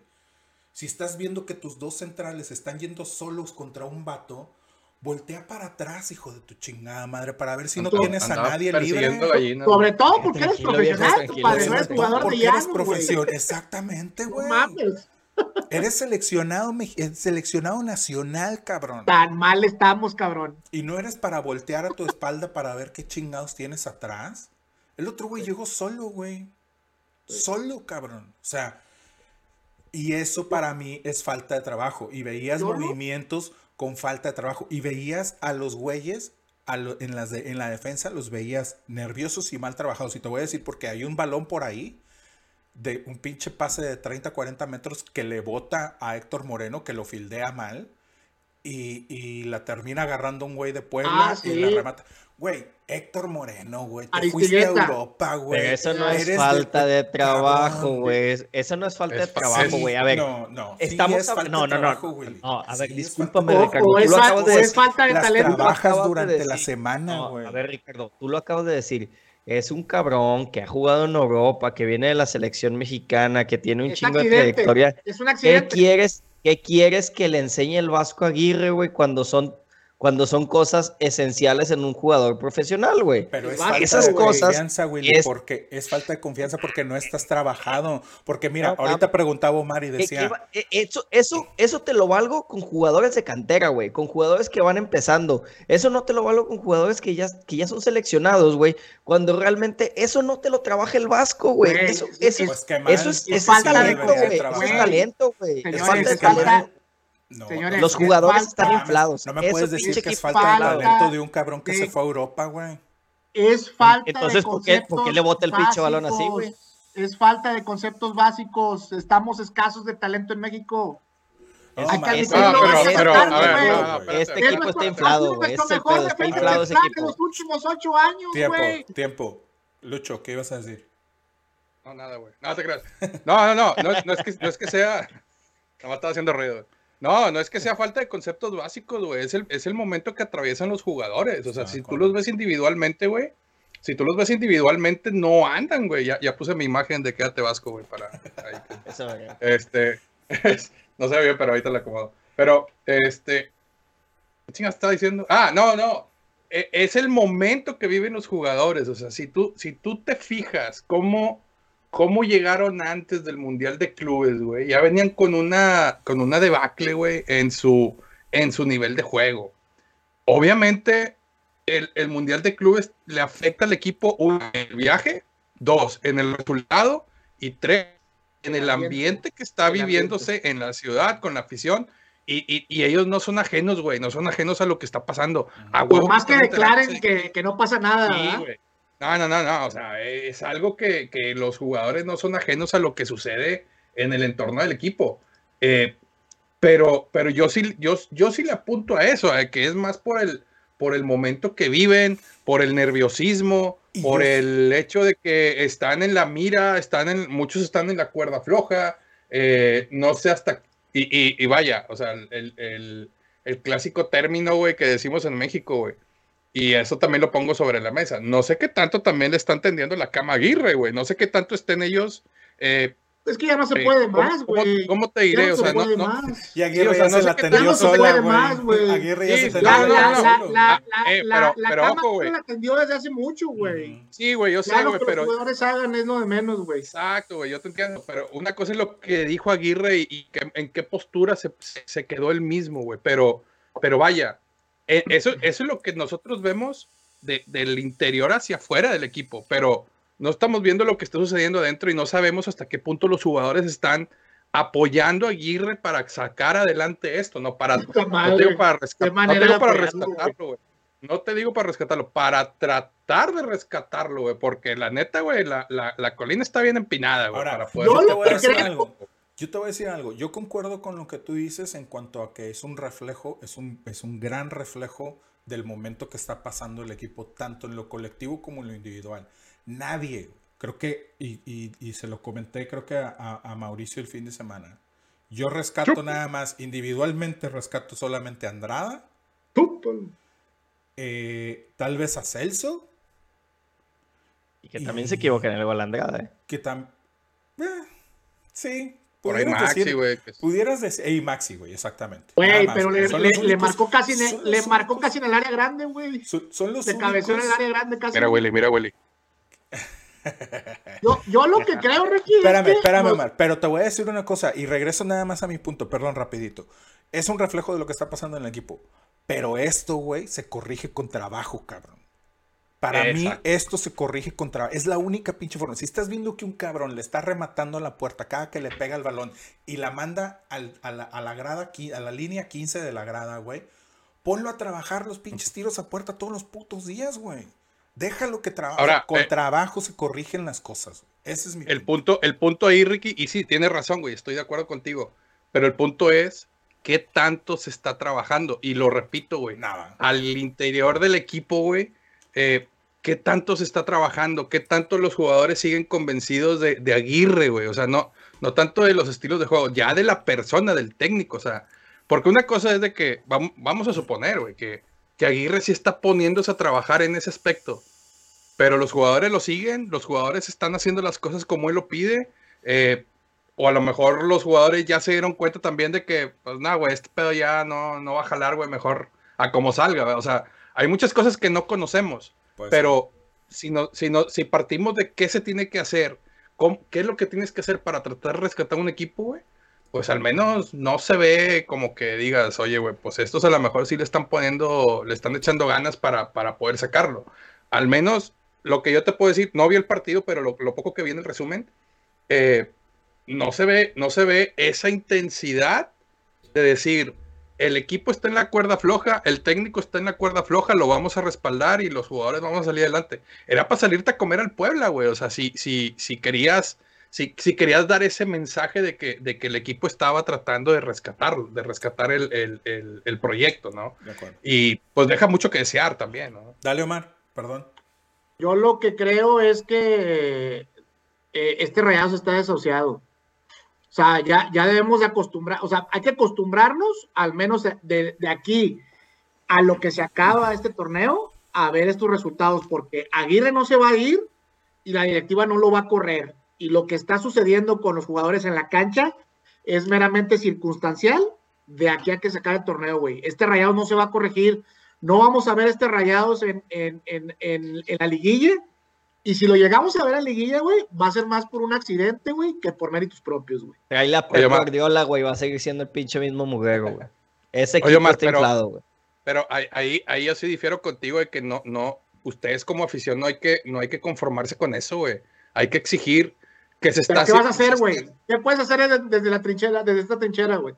Si estás viendo que tus dos centrales están yendo solos contra un vato, voltea para atrás, hijo de tu chingada madre, para ver si no tienes a nadie libre. gallinas, Sobre todo porque eres profesional, compadre, viejo, no eres jugador de porque eres llano, güey. exactamente, No güey. mames, Eres seleccionado, eh, seleccionado nacional, cabrón. tan mal estamos, cabrón. Y no eres para voltear a tu espalda para ver qué chingados tienes atrás. El otro güey llegó solo, güey. Solo, cabrón. O sea, y eso para mí es falta de trabajo. Y veías movimientos con falta de trabajo. Y veías a los güeyes a lo- en, las de- en la defensa, los veías nerviosos y mal trabajados. Y te voy a decir porque hay un balón por ahí de un pinche pase de 30, 40 metros que le bota a Héctor Moreno, que lo fildea mal. Y, y la termina agarrando un güey de Puebla Ah, y la sí. remata. Güey, Héctor Moreno, güey. Te fuiste a. Europa, güey. Pero eso no es Eres falta de trabajo, güey. Es- Eso no es falta de Es trabajo, es- güey. A ver, No, no. sí estamos es hab- falta no, de no, no, trabajo, no, Willy. no, a ver, Sí es discúlpame, de- Ricardo. Tú es, lo acabas de es falta de Las talento. Trabajas acabas de durante la semana, No, güey. a ver, Ricardo, tú lo acabas de decir. Es un cabrón que ha jugado en Europa, que viene de la selección mexicana, que tiene un Es chingo de trayectoria. Es un ¿Qué quieres, qué quieres que le enseñe el Vasco Aguirre, güey, cuando son, cuando son cosas esenciales en un jugador profesional, güey? Pero es falta Esas de cosas confianza, Willy, es- porque es falta de confianza porque no estás trabajado. Porque mira, No, ahorita preguntaba Omar y ¿Qué- qué decía, eh, Eso, eso, eso te lo valgo con jugadores de cantera, güey, con jugadores que van empezando. Eso no te lo valgo con jugadores que ya, que ya son seleccionados, güey, cuando realmente eso no te lo trabaja el Vasco, güey. Eso, es- eso, pues es, es eso es falta de talento, güey. Eso es talento, güey. Es Señores, falta de es falta- talento. No, Señores, Los es jugadores falta- están inflados. no me Eso puedes decir que es equipo falta de talento de un cabrón que de- se fue a Europa, güey. Es falta Entonces, de ¿por qué- por qué le bota el pinche balón así, güey? Es falta de conceptos básicos. Estamos escasos de talento en México. No, Hay que ma- admitirlo, Ah, pero- pero, a ver, güey. no. Este Es equipo está inflado, güey. nuestro Ese es el mejor pedo, está inflado ese equipo. los últimos ocho años, Tiempo, güey. tiempo. Lucho, ¿qué ibas a decir? No, nada, güey. No te creas. No, no, no. No, es, que, no es que sea. Nada más estaba haciendo ruido. No, no es que sea falta de conceptos básicos, güey. Es el, es el momento que atraviesan los jugadores. O sea, Ah, si tú los ves individualmente, güey. Si tú los ves individualmente, no andan, güey. Ya, ya puse mi imagen de quédate vasco, güey, para. ahí. Este. no se ve bien, pero ahorita la acomodo. Pero, este. ¿Qué chingas estaba diciendo? Ah, no, no. E- Es el momento que viven los jugadores. O sea, si tú, si tú te fijas cómo, cómo llegaron antes del Mundial de Clubes, güey, ya venían con una, con una debacle, güey, en su, en su nivel de juego. Obviamente, el, el Mundial de Clubes le afecta al equipo, uno, en el viaje, dos, en el resultado, y tres, en el ambiente. que está viviéndose en la ciudad con la afición. Y, y- y ellos no son ajenos, güey, no son ajenos a lo que está pasando. A Por más que declaren de que, que no pasa nada, Sí. No, no, no, no. O sea, es algo que, que los jugadores no son ajenos a lo que sucede en el entorno del equipo. Eh, pero, pero yo sí, yo, yo sí le apunto a eso, a que es más por el, por el momento que viven, por el nerviosismo, Y por yo- el hecho de que están en la mira, están en, muchos están en la cuerda floja. eh, no sé hasta. Y, y- y vaya, o sea, el, el- el clásico término, güey, que decimos en México, güey. Y eso también lo pongo sobre la mesa. No sé qué tanto también le están tendiendo la cama a Aguirre, güey. No sé qué tanto estén ellos eh, Es que ya no se Sí. puede ¿Cómo- más, cómo- güey. ¿Cómo te Ya diré? no O se sea, no, puede no- más. Y Aguirre Sí, o sea, ya no se la tanto se sola, puede güey. Aguirre ya Sí, se La, no, sola. la, no, la, la, la, eh, la, pero- la pero cama ojo, güey. la atendió desde hace mucho, güey. Sí, güey, yo sé, Ya lo güey, que pero los jugadores hagan es lo de menos, güey. Exacto, güey, yo te entiendo, pero una cosa es lo que dijo Aguirre y, y que- en qué postura se, se- quedó él mismo, güey, pero, pero vaya, eso, eso es lo que nosotros vemos de- del interior hacia afuera del equipo, pero no estamos viendo lo que está sucediendo adentro y no sabemos hasta qué punto los jugadores están apoyando a Aguirre para sacar adelante esto, no para, no te digo para, no te digo rescatarlo, güey. No te digo para rescatarlo, para tratar de rescatarlo, güey, porque la neta, güey, la, la, la colina está bien empinada, güey, Ahora, para poder yo yo lo te voy a que decir creo- algo. Yo te voy a decir algo. Yo concuerdo con lo que tú dices en cuanto a que es un reflejo, es un, es un gran reflejo del momento que está pasando el equipo, tanto en lo colectivo como en lo individual. Nadie, creo que, y, y- y se lo comenté, creo que a, a- a Mauricio el fin de semana. Yo rescato nada más, individualmente rescato solamente a Andrada, eh, tal vez a Celso, Y que también se equivoca en el gol Andrada, ¿eh? que también... sí, Por ahí pudieras Maxi, güey. Pudieras decir, ey, Maxi, güey, exactamente. Güey, pero le, le- marcó casi en el, le marcó casi en el área grande, güey. Son, son los Se cabeceó en el área grande casi. Mira, Willy, mira, Willy. Yo, yo lo que creo, Ricky. es Espérame, que espérame, Omar, pero te voy a decir una cosa y regreso nada más a mi punto, perdón, rapidito. Es un reflejo de lo que está pasando en el equipo. Pero esto, güey, se corrige con trabajo, cabrón. Para mí, esto se corrige con trabajo. Es la única pinche forma. Si estás viendo que un cabrón le está rematando a la puerta cada que le pega el balón y la manda al- a, la, a la grada, a la línea 15 de la grada, güey, ponlo a trabajar los pinches tiros a puerta todos los putos días, güey. Déjalo que trabaje. Ahora, Con eh, trabajo se corrigen las cosas. Ese es mi El punto, el punto ahí, Ricky, y sí, tienes razón, güey, estoy de acuerdo contigo. Pero el punto es qué tanto se está trabajando. Y lo repito, güey, Nada. al interior del equipo, güey, eh, qué tanto se está trabajando, qué tanto los jugadores siguen convencidos de, Aguirre, güey. O sea, no, no tanto de los estilos de juego, ya de la persona, del técnico. O sea, porque una cosa es de que, vam- vamos a suponer, güey, que, que Aguirre sí está poniéndose a trabajar en ese aspecto. Pero los jugadores lo siguen, los jugadores están haciendo las cosas como él lo pide. eh, o a lo mejor los jugadores ya se dieron cuenta también de que, pues nada, güey, este pedo ya no, no va a jalar, güey, mejor a como salga, güey. O sea, hay muchas cosas que no conocemos, Pero si, no, si, no, si partimos de qué se tiene que hacer, cómo- qué es lo que tienes que hacer para tratar de rescatar un equipo, güey, pues al menos no se ve como que digas, oye, güey, pues estos a lo mejor sí le están poniendo, le están echando ganas para, para poder sacarlo. Al menos lo que yo te puedo decir, no vi el partido, pero lo, lo poco que vi en el resumen, eh, no se ve, no se ve esa intensidad de decir, el equipo está en la cuerda floja, el técnico está en la cuerda floja, lo vamos a respaldar y los jugadores vamos a salir adelante. Era para salirte a comer al Puebla, güey. O sea, si, si, si querías, si, si querías dar ese mensaje de que, de que el equipo estaba tratando de rescatarlo, de rescatar el, el- el- el proyecto, ¿no? de acuerdo. Y pues deja mucho que desear también, ¿no? Dale, Omar, perdón. Yo lo que creo es que eh, este Rayados está desahuciado. O sea, ya, ya debemos de acostumbrar, o sea, hay que acostumbrarnos, al menos de, de- aquí a lo que se acaba este torneo, a ver estos resultados, porque Aguirre no se va a ir y la directiva no lo va a correr. Y lo que está sucediendo con los jugadores en la cancha es meramente circunstancial de aquí a que se acabe el torneo, güey. Este Rayados no se va a corregir. No vamos a ver este Rayados en, en, en, en, en la liguilla. Y si lo llegamos a ver en liguilla, güey, va a ser más por un accidente, güey, que por méritos propios, güey. Ahí la Oye. Guardiola, güey, va a seguir siendo el pinche mismo mugrero, güey. Ese Oye, equipo Omar, está pero- inflado, güey. Pero ahí, ahí, ahí yo sí difiero contigo de que no, no, ustedes como afición no hay que, no hay que conformarse con eso, güey. Hay que exigir que se ¿Pero está qué vas a hacer, güey? ¿Qué puedes hacer desde, desde la trinchera, desde esta trinchera, güey?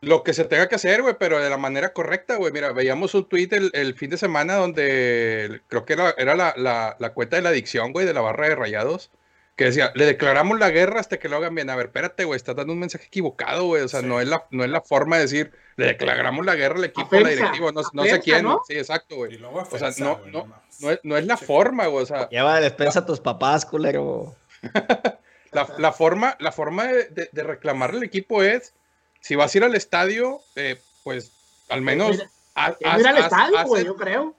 Lo que se tenga que hacer, güey, pero de la manera correcta, güey. Mira, veíamos un tweet el, el fin de semana donde creo que era, era la, la, la cuenta de la adicción, güey, de la barra de rayados, que decía, le declaramos la guerra hasta que lo hagan bien. A ver, espérate, güey, estás dando un mensaje equivocado, güey. O sea, Sí. no, es la, no es la forma de decir, le declaramos la guerra al equipo, a la directiva, no, no sé quién. ¿no? Sí, exacto, güey. O sea, no, no, no es, no es la Sí. forma, güey. O sea, Lleva de despensa a tus papás, culero. la, la forma, la forma de, de, de reclamarle al equipo es, si vas a ir al estadio, eh, pues al menos... Mira, haz- Es ir al haz- estadio, haz- güey, haz- yo creo.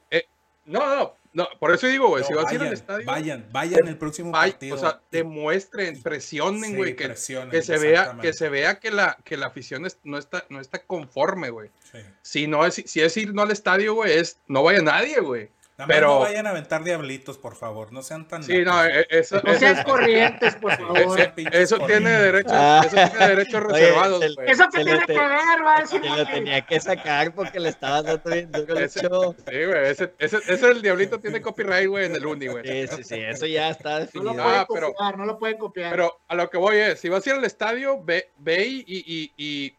No, no, no, No, por eso digo, güey, No, si vas a ir al vayan, estadio, Vayan, vayan el próximo vay- partido. o sea, demuestren, presionen, Sí, güey, que, que se vea, que se vea que la, que la afición es- no está, no está conforme, güey. Sí. Si no es, si es ir no al estadio, güey, es no vaya nadie, güey. Pero- no vayan a aventar diablitos, por favor. No sean tan. Sí, no, nacos. eh, eso, No eso, sean es- corrientes, por eh, favor. eh, eso tiene derechos, Ah. eso tiene derechos reservados, güey. ¿Eso qué Se tiene le que te- ver, va a decir? Que lo tenía que sacar porque le estaba dando bien duro el Ese- show. Sí, güey, ese, ese, ese el diablito tiene copyright, güey, en el uni, güey. Sí, sí, sí, eso ya está No lo definido. pueden Ah, pero- copiar, no lo pueden copiar. Pero a lo que voy es, si vas a ir al estadio, ve, ve y, y, y,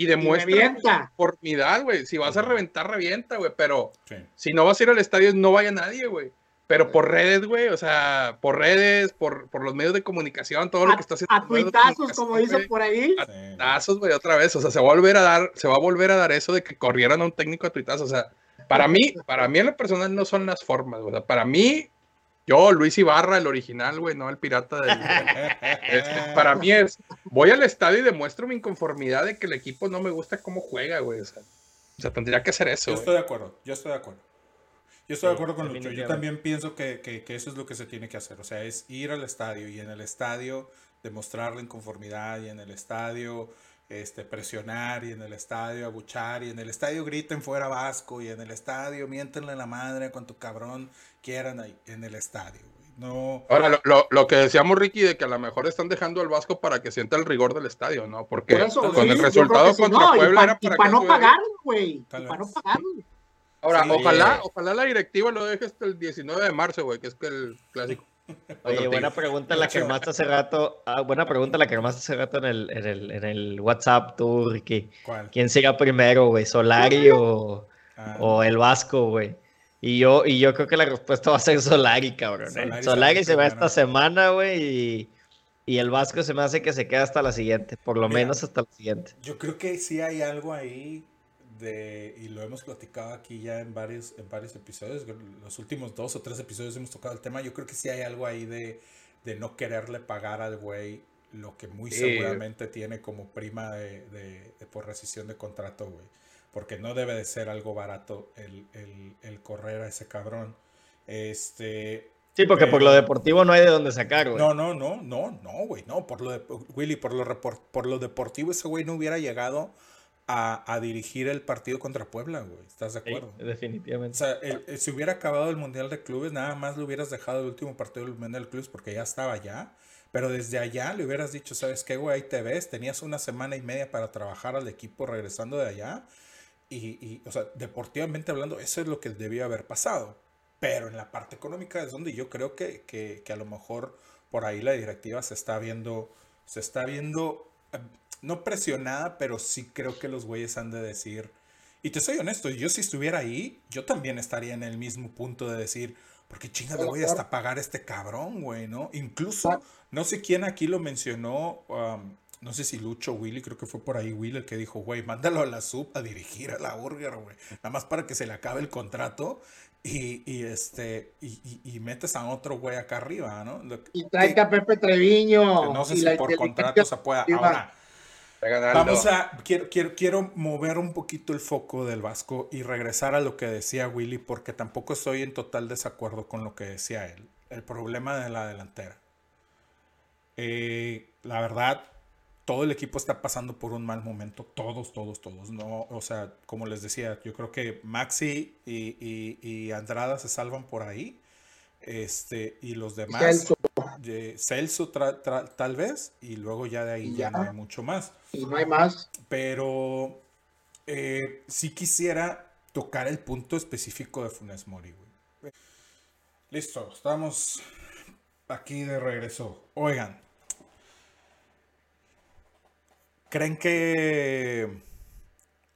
y, y demuestra revienta. conformidad, güey. Si vas a reventar, revienta, güey. Pero Sí. si no vas a ir al estadio, no vaya nadie, güey. Pero por redes, güey, o sea, por redes, por, por los medios de comunicación, todo lo que está haciendo. a tuitazos, como dicen por ahí. A- tuitazos, güey, otra vez. O sea, se va a volver a dar, se va a volver a dar eso de que corrieran a un técnico a tuitazos. O sea, para mí, para mí en lo personal no son las formas, güey. O sea, para mí, yo, Luis Ibarra, el original, güey, no el pirata del. Este, para mí es, voy al estadio y demuestro mi inconformidad de que el equipo no me gusta cómo juega, güey. O sea, o sea, tendría que hacer eso, Yo estoy de acuerdo, yo estoy de acuerdo. Yo estoy de acuerdo con Lucho. Yo también pienso que, que- que eso es lo que se tiene que hacer. O sea, es ir al estadio y en el estadio demostrar la inconformidad y en el estadio este, presionar y en el estadio abuchar y en el estadio griten fuera Vasco y en el estadio miéntenle la madre cuanto cabrón quieran ahí, en el estadio. güey. No, Ahora, lo, lo- lo que decíamos, Ricky, de que a lo mejor están dejando al Vasco para que sienta el rigor del estadio, ¿no? Porque Por eso, con sí, el resultado sí, contra no, Puebla pa- era y para para no pagarlo, güey. Para no vez. pagarlo. Ahora, Sí, ojalá, ojalá la directiva lo deje hasta el 19 de marzo, güey, que es que el clásico. Oye, buena pregunta la que armaste hace rato. ah, buena pregunta la que armaste hace rato en el, en el, en el WhatsApp, tú, Ricky. ¿cuál? ¿Quién será primero, güey? ¿Solari o, Ah, o el Vasco, güey? Y yo, y yo creo que la respuesta va a ser Solari, cabrón. ¿eh? Solari Solari, se va esta semana, güey, y, y el Vasco se me hace que se queda hasta la siguiente, por lo Mira. menos hasta la siguiente. Yo creo que sí hay algo ahí de, y lo hemos platicado aquí ya en varios, en varios episodios, los últimos dos o tres episodios hemos tocado el tema, yo creo que sí hay algo ahí de, de no quererle pagar al güey lo que muy seguramente tiene como prima de, de- de por rescisión de contrato, güey. Porque no debe de ser algo barato el, el, el correr a ese cabrón. Este, Sí, porque por lo deportivo no hay de dónde sacar, güey. no, no, no, no, no, güey, no, por lo de, Willy, por lo, por lo deportivo ese güey no hubiera llegado a, a dirigir el partido contra Puebla, güey, ¿estás de Sí, acuerdo? O definitivamente. sea, el- el- si hubiera acabado el Mundial de Clubes, nada más le hubieras dejado el último partido del Mundial de Clubes porque ya estaba allá, pero desde allá le hubieras dicho, ¿sabes qué, güey? Ahí te ves, tenías una semana y media para trabajar al equipo regresando de allá, y, y, o sea, deportivamente hablando, eso es lo que debió haber pasado. Pero en la parte económica es donde yo creo que, que, que a lo mejor por ahí la directiva se está viendo, se está viendo, eh, no presionada, pero sí creo que los güeyes han de decir, y te soy honesto, yo si estuviera ahí, yo también estaría en el mismo punto de decir, ¿por qué chingas le voy hasta pagar a este cabrón, güey, no? Incluso, no sé quién aquí lo mencionó, um, no sé si Lucho o Willy, creo que fue por ahí Willy el que dijo, güey, mándalo a la sub a dirigir a la Burger, güey. Nada más para que se le acabe el contrato y, y este, y, y- y metes a otro güey acá arriba, ¿no? Lo Y trae que- a Pepe Treviño. no sé si por contrato se pueda. Ahora. Vamos a, quiero, quiero, quiero mover un poquito el foco del Vasco y regresar a lo que decía Willy, porque tampoco estoy en total desacuerdo con lo que decía él. El problema de la delantera. Eh, la verdad, todo el equipo está pasando por un mal momento, todos, todos, todos. No, o sea, como les decía, yo creo que Maxi y, y- y Andrada se salvan por ahí. Este, y los demás, Celso. De Celso tra- tra- tal vez, y luego ya de ahí ya ya. no hay mucho más Y no hay más. pero eh, sí quisiera tocar el punto específico de Funes Mori, güey. Listo, estamos aquí de regreso. Oigan, ¿creen que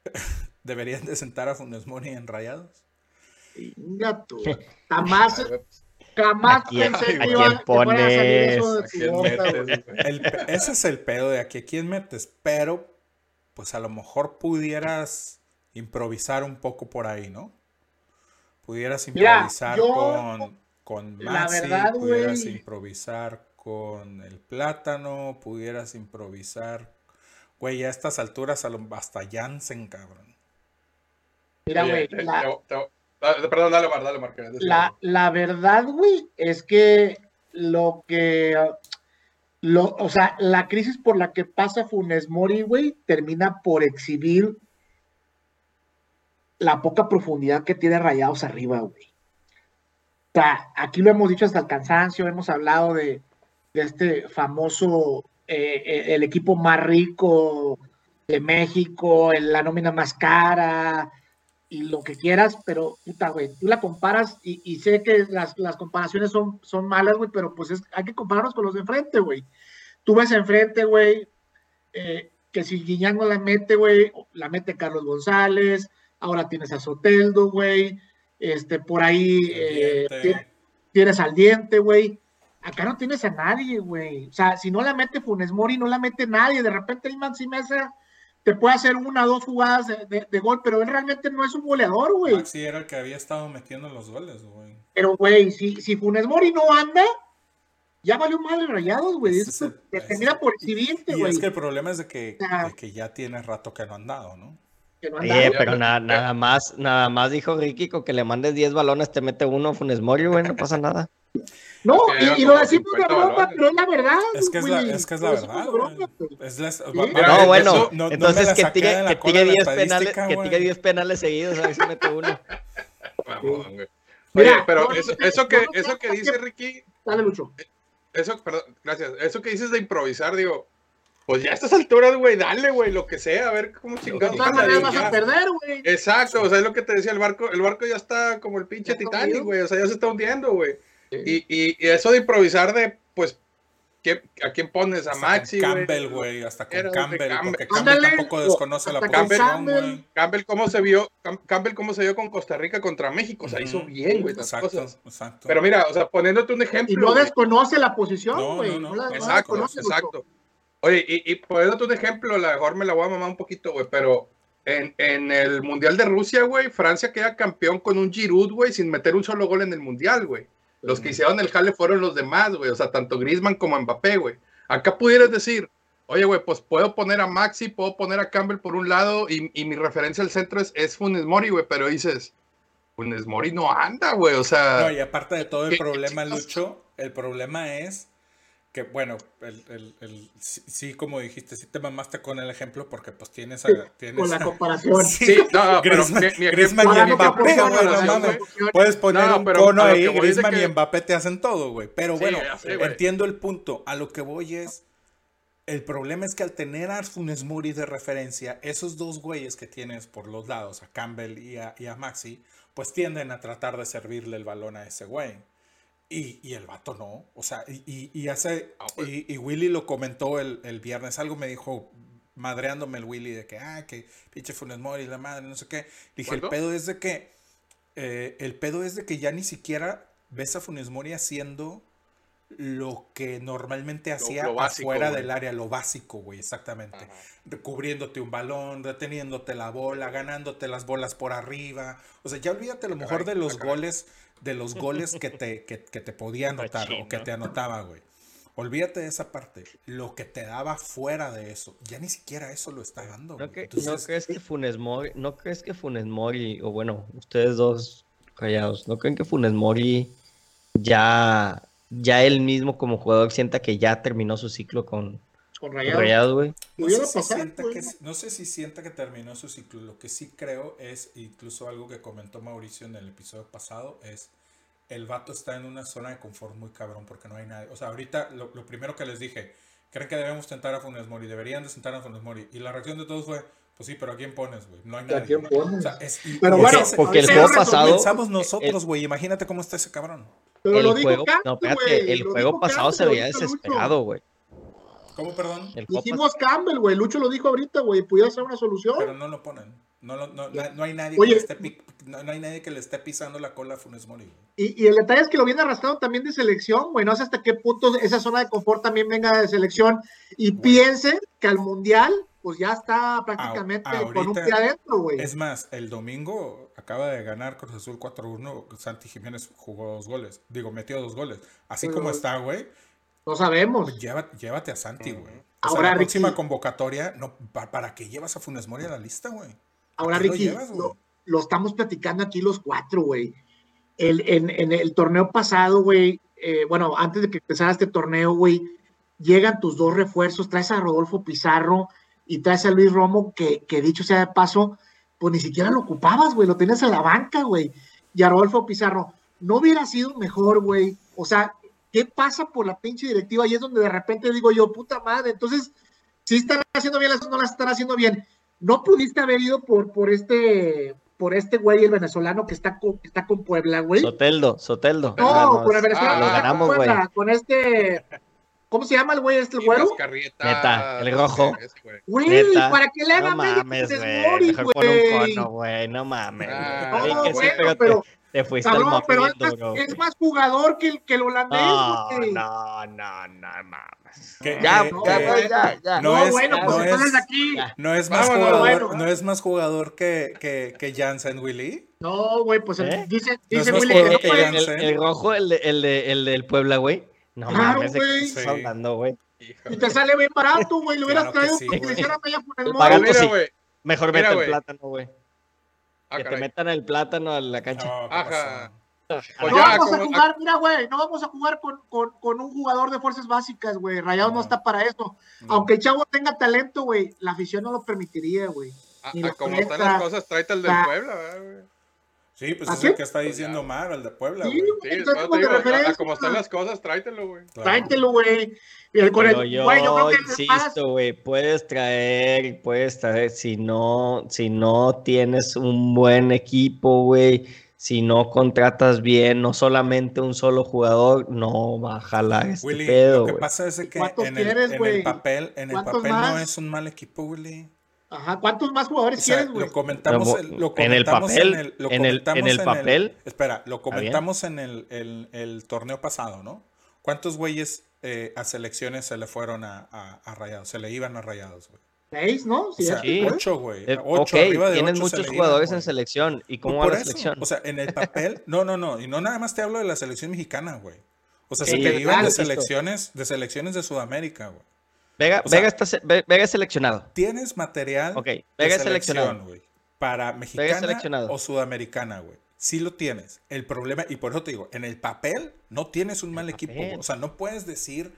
deberían de sentar a Funes Mori en Rayados? Tú. Jamás, jamás ¿A quién- pensé que iba a ese es el pedo de aquí a quién metes, pero pues a lo mejor pudieras improvisar un poco por ahí, ¿no? Pudieras Mira, improvisar yo, con, con la Maxi, verdad, pudieras improvisar con el plátano, pudieras improvisar. Güey, a estas alturas hasta Jansen, cabrón. Mira, güey, la- te- te- Perdón, dale, Mar, dale, Mar. La, la verdad, güey, es que lo que. Lo, o sea, la crisis por la que pasa Funes Mori, güey, termina por exhibir la poca profundidad que tiene Rayados arriba, güey. O sea, aquí lo hemos dicho hasta el cansancio, hemos hablado de, de este famoso, eh, eh, el equipo más rico de México, el- la nómina más cara, y lo que quieras, pero puta, güey, tú la comparas y, y sé que las, las comparaciones son, son malas, güey, pero pues es, hay que compararnos con los de enfrente, güey. Tú ves enfrente, güey, eh, que si Guiñán no la mete, güey, la mete Carlos González, ahora tienes a Soteldo, güey, este, por ahí eh, tienes al diente, güey. Acá no tienes a nadie, güey. O sea, si no la mete Funes Mori, no la mete nadie. De repente el Maxi Mesa te puede hacer una o dos jugadas de, de- de gol, pero él realmente no es un goleador, güey. Maxi era el que había estado metiendo los goles, güey. Pero, güey, si, si Funes Mori no anda, ya valió mal rayados, güey. Es te termina por exhibirte, Y güey. es que el problema es de que, sea- de que ya tiene rato que no han dado, ¿no? que no Oye, andaba. pero na- nada más, nada más dijo Ricky con que le mandes 10 balones, te mete uno Funes Mori, güey, no pasa nada. No, y, y lo decimos de 50 broma, pero es la verdad. Es que es la, güey. es que es la verdad, broma. Es la- Mira, No, eso- bueno, no- no entonces la que tire, que tire la 10 penales, que tire 10 penales seguidos, a ver si mete uno. Mamón, güey. Mira, Oye, pero no, eso, no, eso que, no, no, eso que no, dice no. Ricky, Dale, Lucho. eso, perdón, gracias. Eso que dices de improvisar, digo, pues ya a estas alturas, güey, dale, güey, lo que sea, a ver cómo De chingados. maneras digo, vas a perder, güey. Exacto, o sea, es lo que te decía el barco, el barco ya está como el pinche Titanic, güey, o sea, ya se está hundiendo, güey. Y, y, y eso de improvisar de, pues, ¿qué- ¿a quién pones? A Hasta Maxi, con. Campbell, güey, hasta con Campbell, Campbell. porque Campbell Ándale, tampoco desconoce la posición, Campbell. güey. Campbell cómo se vio, Cam- Campbell cómo se vio con Costa Rica contra México, o sea, hizo bien, güey, Exacto, cosas. exacto. Pero mira, o sea, poniéndote un ejemplo. Y no desconoce la posición, No, güey. no, no. No la- no la Exacto, exacto. Oye, y, y poniéndote un ejemplo, a lo mejor me la voy a mamar un poquito, güey, pero en, en el Mundial de Rusia, güey, Francia queda campeón con un Giroud, güey, sin meter un solo gol en el Mundial, güey. Los que hicieron el jale fueron los demás, güey, o sea, tanto Griezmann como Mbappé, güey. Acá pudieras decir, oye, güey, pues puedo poner a Maxi, puedo poner a Campbell por un lado y, y mi referencia al centro es, es Funes Mori, güey, pero dices, Funes Mori no anda, güey, o sea... No, y aparte de todo el ¿Qué- problema? Lucho, el problema es que, bueno, el, el, el- sí, sí, como dijiste, sí te mamaste con el ejemplo porque pues tienes a... Tienes Con la a- comparación. Sí, no, no, pero Griezmann, mi- mi Griezmann ejemplo- y Mbappé, güey, no mames. Puedes poner No, un cono ahí, Griezmann que- y Mbappé te hacen todo, güey. Pero Sí, bueno, ya sé, güey. entiendo el punto. A lo que voy es, el problema es que al tener a Funes Mori de referencia, esos dos güeyes que tienes por los lados, a Campbell y a, y a Maxi, pues tienden a tratar de servirle el balón a ese güey. Y, y el vato no. O sea, y, hace. Ah, pues. y, y Willy lo comentó el, el viernes. Algo me dijo, madreándome el Willy, de que, ah, que pinche Funes Mori, la madre, no sé qué. Dije, el pedo es de que. eh, el pedo es de que ya ni siquiera ves a Funes Mori haciendo lo que normalmente hacía lo básico, afuera güey. del área, lo básico, güey, exactamente. Cubriéndote un balón, reteniéndote la bola, ganándote las bolas por arriba. O sea, ya olvídate a lo mejor de los goles, de los goles que te, que, que te podía anotar o que te anotaba, güey. Olvídate de esa parte. Lo que te daba fuera de eso, ya ni siquiera eso lo está dando. ¿No, güey. que- Entonces, ¿No crees que Funes Mori, no crees que Funes Mori, o bueno, ustedes dos callados, ¿no creen que Funes Mori ya, ya él mismo como jugador sienta que ya terminó su ciclo con, Con Rayados. Güey? No sé, si pasar, que, no sé si sienta que terminó su ciclo. Lo que sí creo es, incluso algo que comentó Mauricio en el episodio pasado, es el vato está en una zona de confort muy cabrón porque no hay nadie. O sea, ahorita lo, lo primero que les dije, creen que debemos tentar a Funes Mori, deberían de sentar a Funes Mori. Y la reacción de todos fue, pues sí, pero ¿a quién pones, güey? No hay ¿A nadie. quién pones? O sea, es, Pero bueno, porque el juego pasado- Pensamos nosotros, güey. Imagínate cómo está ese cabrón. Pero el lo dijo juego, Campbell, no, espérate, el lo juego pasado Campbell se veía desesperado, güey. ¿Cómo, perdón? El Dijimos Campbell, güey. Lucho lo dijo ahorita, güey. Pudiera ser una solución. Pero no lo ponen. No, lo- no, no, no hay nadie Oye. que le esté pi- no, no hay nadie que le esté pisando la cola a Funes Mori. Y, y el detalle es que lo viene arrastrando también de selección, güey. No sé hasta qué punto esa zona de confort también venga de selección y Güey. piense que al mundial, pues ya está prácticamente Ah, con un ahorita pie adentro, güey. Es más, el domingo acaba de ganar Cruz Azul 4-1. Santi Jiménez jugó dos goles. Digo, metió dos goles. Así Pero- como está, güey, No sabemos. pues lleva- llévate a Santi, güey. O sea, Ahora, la próxima Ricky- convocatoria, no, pa- ¿para qué llevas a Funes Mori a la lista, güey? Ahora, ¿Para lo Ricky, llevas, lo, lo estamos platicando aquí los cuatro, güey. El, en, en el torneo pasado, güey, eh, bueno, antes de que empezara este torneo, güey, llegan tus dos refuerzos, traes a Rodolfo Pizarro y traes a Luis Romo, que, que dicho sea de paso, pues ni siquiera lo ocupabas, güey, lo tenías en la banca, güey. Y a Rodolfo Pizarro, no hubiera sido mejor, güey. O sea, ¿qué pasa por la pinche directiva? Y es donde de repente digo yo, puta madre, entonces, si están haciendo bien las cosas, no las están haciendo bien. No pudiste haber ido por, por este, por este güey, el venezolano que está con, que está con Puebla, güey. Soteldo, Soteldo. No, con el venezolano Ah, lo con ganamos, güey. Puebla, con este, ¿cómo se llama el güey este, el güero? Carrieta, Neta, el rojo. güey. Para que le haga No mames, güey. Mejor un güey. cono, güey. No mames. Ah, güey. No, que sí, bueno, pero te- pero, te fuiste cabrón, al pero es más, bro. es más jugador que el, que el holandés, No, güey. no, no, no mames. Que- Ya, ya, güey, ya, ya. no No, es- bueno, pues no entonces es- aquí. No es más Vámonos, jugador, bueno. no es más jugador que, que, que Jansen Willy. No, güey, pues el- ¿Eh? dice, No dice Willy que no puede. El, el- el rojo, el, de, el, de, el del Puebla, güey. No Claro, mames, ¿de qué güey. estás Sí. hablando, güey? Y te sale bien barato, güey. Lo hubieras Claro traído sí, porque hicieran media por el barato Mira, sí. güey. Mejor mete el plátano, güey. Ah, que te metan el plátano a la cancha. No, ¿qué Ajá. pasó? Pues no ya, vamos a jugar, mira, güey, no vamos a jugar con, con, con un jugador de fuerzas básicas, güey. Rayados no. No. está para eso. No. Aunque el chavo tenga talento, güey, la afición no lo permitiría, güey. a- Ni a lo como están las cosas, tráete el del Ah. Puebla, ¿verdad, güey. Sí, pues ¿A es el que está Pues diciendo ya. Mar, el de Puebla, Sí, güey. Sí, después te como de digo, a- a referencia. como están las cosas, tráetelo, güey. Claro. Tráetelo, güey. Y el- con el- Pero yo, güey, yo creo que insisto, güey, puedes traer, puedes traer, si no, si no tienes un buen equipo, güey, si no contratas bien, no solamente un solo jugador, no va a jalar este Willy, pedo, lo que güey. pasa es que ¿Cuántos en el, quieres, en güey? el papel, en el ¿Cuántos papel no más? es un mal equipo, Willy. Ajá, ¿cuántos más O jugadores sea, quieres, güey? lo comentamos, el- lo en el comentamos papel, en el, en el- comentamos en el papel, espera, lo comentamos en el, el- el torneo pasado, ¿no? ¿Cuántos güeyes eh, a selecciones se le fueron a, a- a Rayados? Se le iban a Rayados, güey. Seis, ¿no? O sea, Sí. ocho, güey. Eh, Ocho, ok, arriba de tienes ocho se muchos jugadores iban, en selección. ¿Y cómo va la eso, selección? O sea, en el papel, no, no, no, y no nada más te hablo de la selección mexicana, güey. O sea, se te iban de selecciones, de selecciones de Sudamérica, güey. Vega, o sea- Vega, está, Vega es seleccionado. Tienes material Ok, Vega selección, seleccionado. güey. Para mexicana seleccionado. o sudamericana, güey. Sí lo tienes. El problema, y por eso te digo, en el papel no tienes un mal equipo. O sea, no puedes decir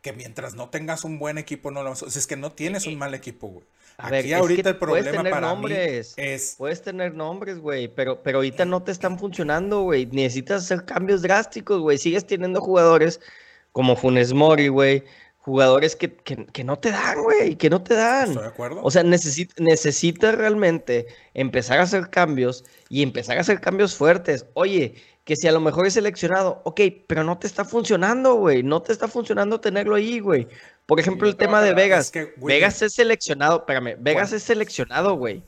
que mientras no tengas un buen equipo no lo vas a... O sea, es que no tienes un mal equipo, güey. A Aquí ver, es ahorita que el problema para nombres. mí es... Puedes tener nombres, güey, pero, pero ahorita no te están funcionando, güey. Necesitas hacer cambios drásticos, güey. Sigues teniendo jugadores como Funes Mori, güey. Jugadores que, que, que no te dan, güey, que no te dan. ¿Estoy de acuerdo? O sea, necesi- necesitas realmente empezar a hacer cambios y empezar a hacer cambios fuertes. Oye, que si a lo mejor es seleccionado, ok, pero no te está funcionando, güey. No te está funcionando tenerlo ahí, güey. Por ejemplo, el tema de. Vegas. Es que, Vegas es seleccionado, espérame, Vegas es seleccionado, güey.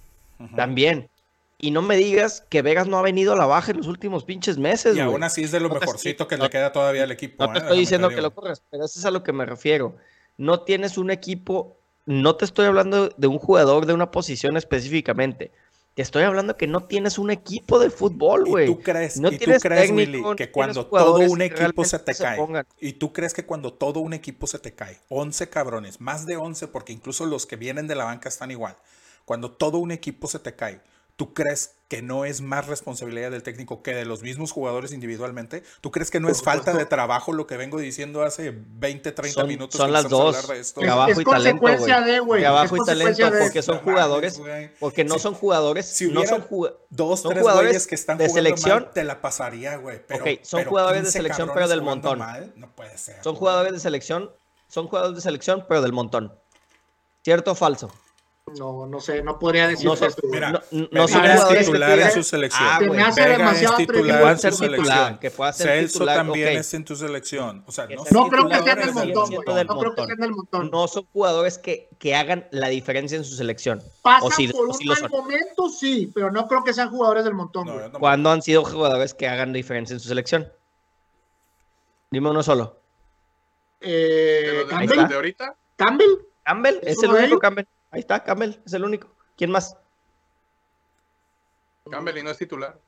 También. Y no me digas que Vegas no ha venido a la baja en los últimos pinches meses, Y aún así es de lo No mejorcito estoy- que no- le queda todavía al equipo. No te ¿eh? estoy diciendo que lo corres, pero eso es a lo que me refiero. No tienes un equipo, no te estoy hablando de un jugador de una posición específicamente. Te estoy hablando que no tienes un equipo de fútbol, ¿Y güey. tú crees, No y tú crees técnico, Willy, que cuando todo un equipo se te se cae, pongan. y tú crees que cuando todo un equipo se te cae, 11 cabrones, más de 11, porque incluso los que vienen de la banca están igual, cuando todo un equipo se te cae, ¿tú crees que no es más responsabilidad del técnico que de los mismos jugadores individualmente? ¿Tú crees que no es falta de trabajo lo que vengo diciendo hace 20, 30 Son, minutos? son las dos. hablar de esto? Trabajo Es y talento, consecuencia güey. de, güey. Trabajo Es y talento, consecuencia de- porque son jugadores, porque no Si- son jugadores, Si no son jugadores. dos, son tres jugadores güeyes que están de jugando selección. mal, te la pasaría, güey. Pero, Ok, son pero jugadores de 15 selección, pero del montón. mal, no puede ser. Son jugadores de selección, son jugadores de selección, pero del montón. ¿Cierto o falso? No, no sé, no podría decir No son- eso. Mira, No, no Vega son es jugadores que titular en su selección. Ah, Se me güey. hace Vega demasiado es atrevido. titular puedan en ser su titular, selección. que pueda ser Celso titular, también es en tu selección. O sea, no sea No creo que del jugadores montón, güey. No creo que sean del montón. No son jugadores que, que hagan la diferencia en su selección. Pasan o sí- por o un sí lo mal son. momento, sí, pero no creo que sean jugadores del montón, No, güey. ¿Cuándo han sido jugadores que hagan la diferencia en su selección? Dime uno solo. Eh, De Campbell, ahorita, Campbell, Campbell, ¿Es el único? Campbell. Ahí está, Campbell, es el único. ¿Quién más? Campbell y no es titular.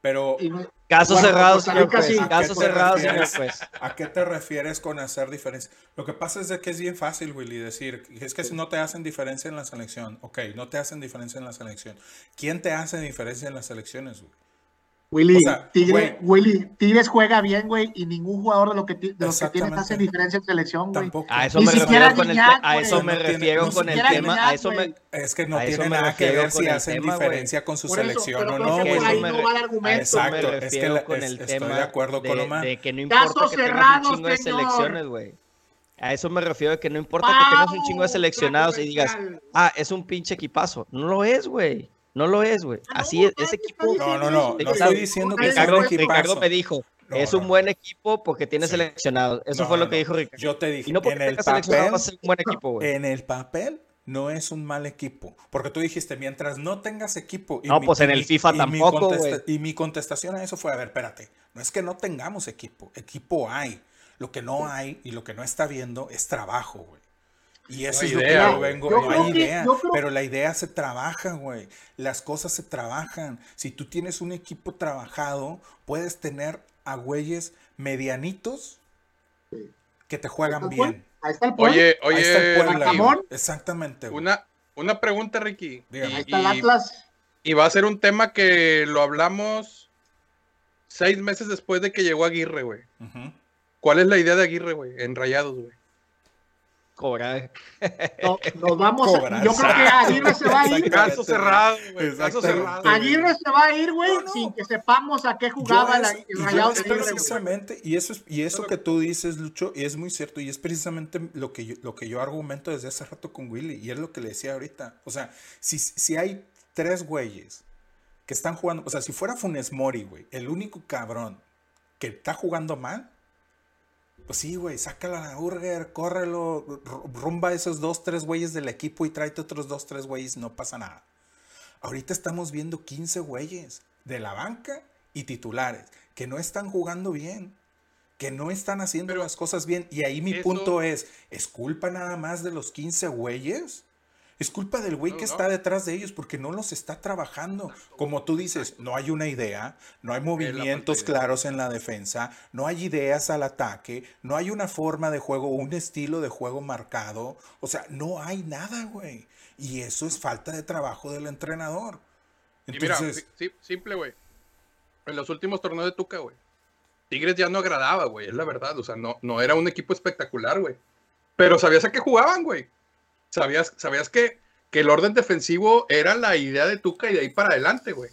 Pero Y no- Caso Bueno, cerrado, señor juez. sí. ¿A qué Caso cerrado, señor juez. ¿A qué te refieres con hacer diferencia? Lo que pasa es de que es bien fácil, Willy, decir, es que si no te hacen diferencia en la selección, ok, no te hacen diferencia en la selección. ¿Quién te hace diferencia en las selecciones, güey? Willy, O sea, Tigre, güey. Willy, Tigres juega bien, güey, y ningún jugador de, lo que, de los que tienes Exactamente. hace diferencia en selección, güey. Tampoco. A eso Ni me siquiera refiero con el, te- a eso me No tiene- refiero no con el siquiera tema, a Guiñac, eso me, güey. Es que no tiene nada que ver si hacen tema, güey. diferencia con su eso, selección pero o no, güey. ahí me no va el a argumento. eso me Exacto, es que refiero la- con es- el estoy tema de acuerdo con de, Omar. de que no Caso importa que tengas cerrado, un chingo de selecciones, güey. A eso me refiero de que no importa que tengas un chingo de seleccionados y digas, ah, es un pinche equipazo. No lo es, güey. No lo es, güey. Ah, Así es, ese ¿qué equipo. No, no, no, no estoy diciendo que es un Ricardo, equipazo. Ricardo me dijo, No, es un no. buen equipo porque tiene Sí. seleccionados. Eso No, fue no, lo que dijo Ricardo. Yo te dije, Y no porque en el papel, va a ser un buen equipo, güey. en el papel no es un mal equipo. Porque tú dijiste, mientras no tengas equipo. y No, mi- pues en y el mi- FIFA y mi tampoco, contesta- güey. Y mi contestación a eso fue, a ver, espérate, no es que no tengamos equipo, equipo hay. Lo que no hay y lo que no está viendo es trabajo, güey. Y eso hay es lo idea, que yo vengo, Yo no hay que- idea, creo- pero la idea se trabaja, güey. Las cosas se trabajan. Si tú tienes un equipo trabajado, puedes tener a güeyes medianitos que te juegan está bien. Ahí está el point. Oye, Ahí está el oye. Ramón. Exactamente, güey. una, una pregunta, Ricky. Dígame. Ahí está el y- Atlas. Y va a ser un tema que lo hablamos seis meses después de que llegó Aguirre, güey. ¿Cuál es la idea de Aguirre, güey? En Rayados, güey. Cobrar. No, nos vamos. a- Cobrar. yo creo que Aguirre se va a ir. Caso cerrado, güey. Caso cerrado. Aguirre se va a ir, güey, No, no. sin que sepamos a qué jugaba Yo el y yo Rayado es de Aguirre, güey. precisamente, y eso es, y eso que tú dices, Lucho, y es muy cierto, y es precisamente lo que yo, lo que yo argumento desde hace rato con Willy, y es lo que le decía ahorita. O sea, si, si hay tres güeyes que están jugando, o sea, si fuera Funes Mori, güey, el único cabrón que está jugando mal, pues sí, güey, sácala a la Burger, córrelo, rumba a esos dos, tres güeyes del equipo y tráete otros dos, tres güeyes, no pasa nada. Ahorita estamos viendo 15 güeyes de la banca y titulares que no están jugando bien, que no están haciendo Pero las cosas bien. Y ahí mi eso- punto es, ¿es culpa nada más de los 15 güeyes? Es culpa del güey No, que no. está detrás de ellos porque no los está trabajando. Como tú dices, no hay una idea, no hay movimientos claros en la defensa, no hay ideas al ataque, no hay una forma de juego, un estilo de juego marcado. O sea, no hay nada, güey. Y eso es falta de trabajo del entrenador. Y mira, Entonces, si- si- simple, güey. En los últimos torneos de Tuca, güey. Tigres ya no agradaba, güey. Es la verdad. O sea, no, no era un equipo espectacular, güey. Pero sabías a qué jugaban, güey. Sabías, sabías que, que el orden defensivo era la idea de Tuca y de ahí para adelante, güey.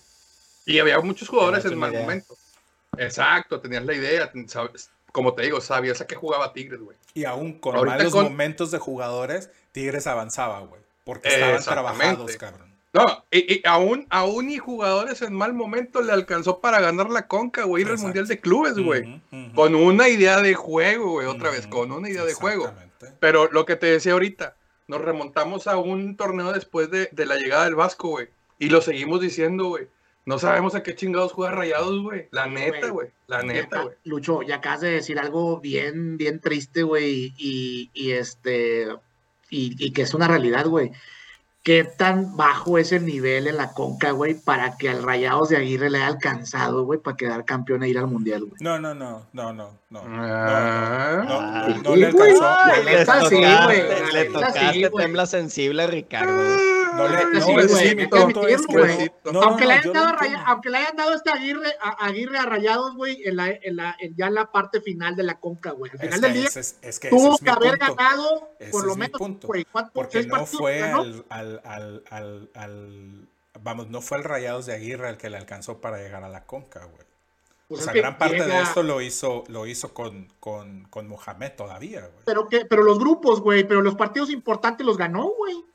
Y había muchos jugadores en mal idea. momento. Exacto, tenías la idea. sabes- como te digo, sabías a qué jugaba Tigres, güey. y aún con ahorita malos con- momentos de jugadores, Tigres avanzaba, güey. Porque estaban trabajados, cabrón. No, y, y aún, aún y jugadores en mal momento le alcanzó para ganar la conca, güey, ir al. Mundial de Clubes, güey. Con una idea de juego, güey, otra vez, con una idea de juego. exactamente. Pero lo que te decía ahorita, nos remontamos a un torneo después de, de la llegada del Vasco, güey. Y lo seguimos diciendo, güey. No sabemos a qué chingados juega Rayados, güey. La neta, güey. La neta, güey. Lucho, ya acabas de decir algo bien, bien triste, güey, y, y este, y, y que es una realidad, güey. ¿Qué tan bajo es el nivel en la conca, güey, para que al Rayados de Aguirre le haya alcanzado, güey, para quedar campeón e ir al Mundial, güey? No, no, no, no, no, no. Ah. No, no, Ah. no, no le alcanzó. La no le alcanzó. sí, tocaste, güey, le neta tocaste, sí, tembla sensible, Ricardo. No le, aunque, no, le hayan dado Raya- aunque le hayan dado este Aguirre, a, Aguirre a Rayados, güey, en la, en la, en ya en la parte final de la conca, güey. Al Es final que del día ese es, es que ese tuvo que haber punto. ganado Ese por lo menos, punto. Porque ¿Seis no partidos fue al, al, al, al, al- vamos, no fue el Rayados de Aguirre el que le alcanzó para llegar a la Conca, güey. Pues o es sea, gran parte de esto lo hizo, lo hizo con, con, con Mohamed todavía, güey. Pero, que, pero los grupos, güey, pero los partidos importantes los ganó, güey.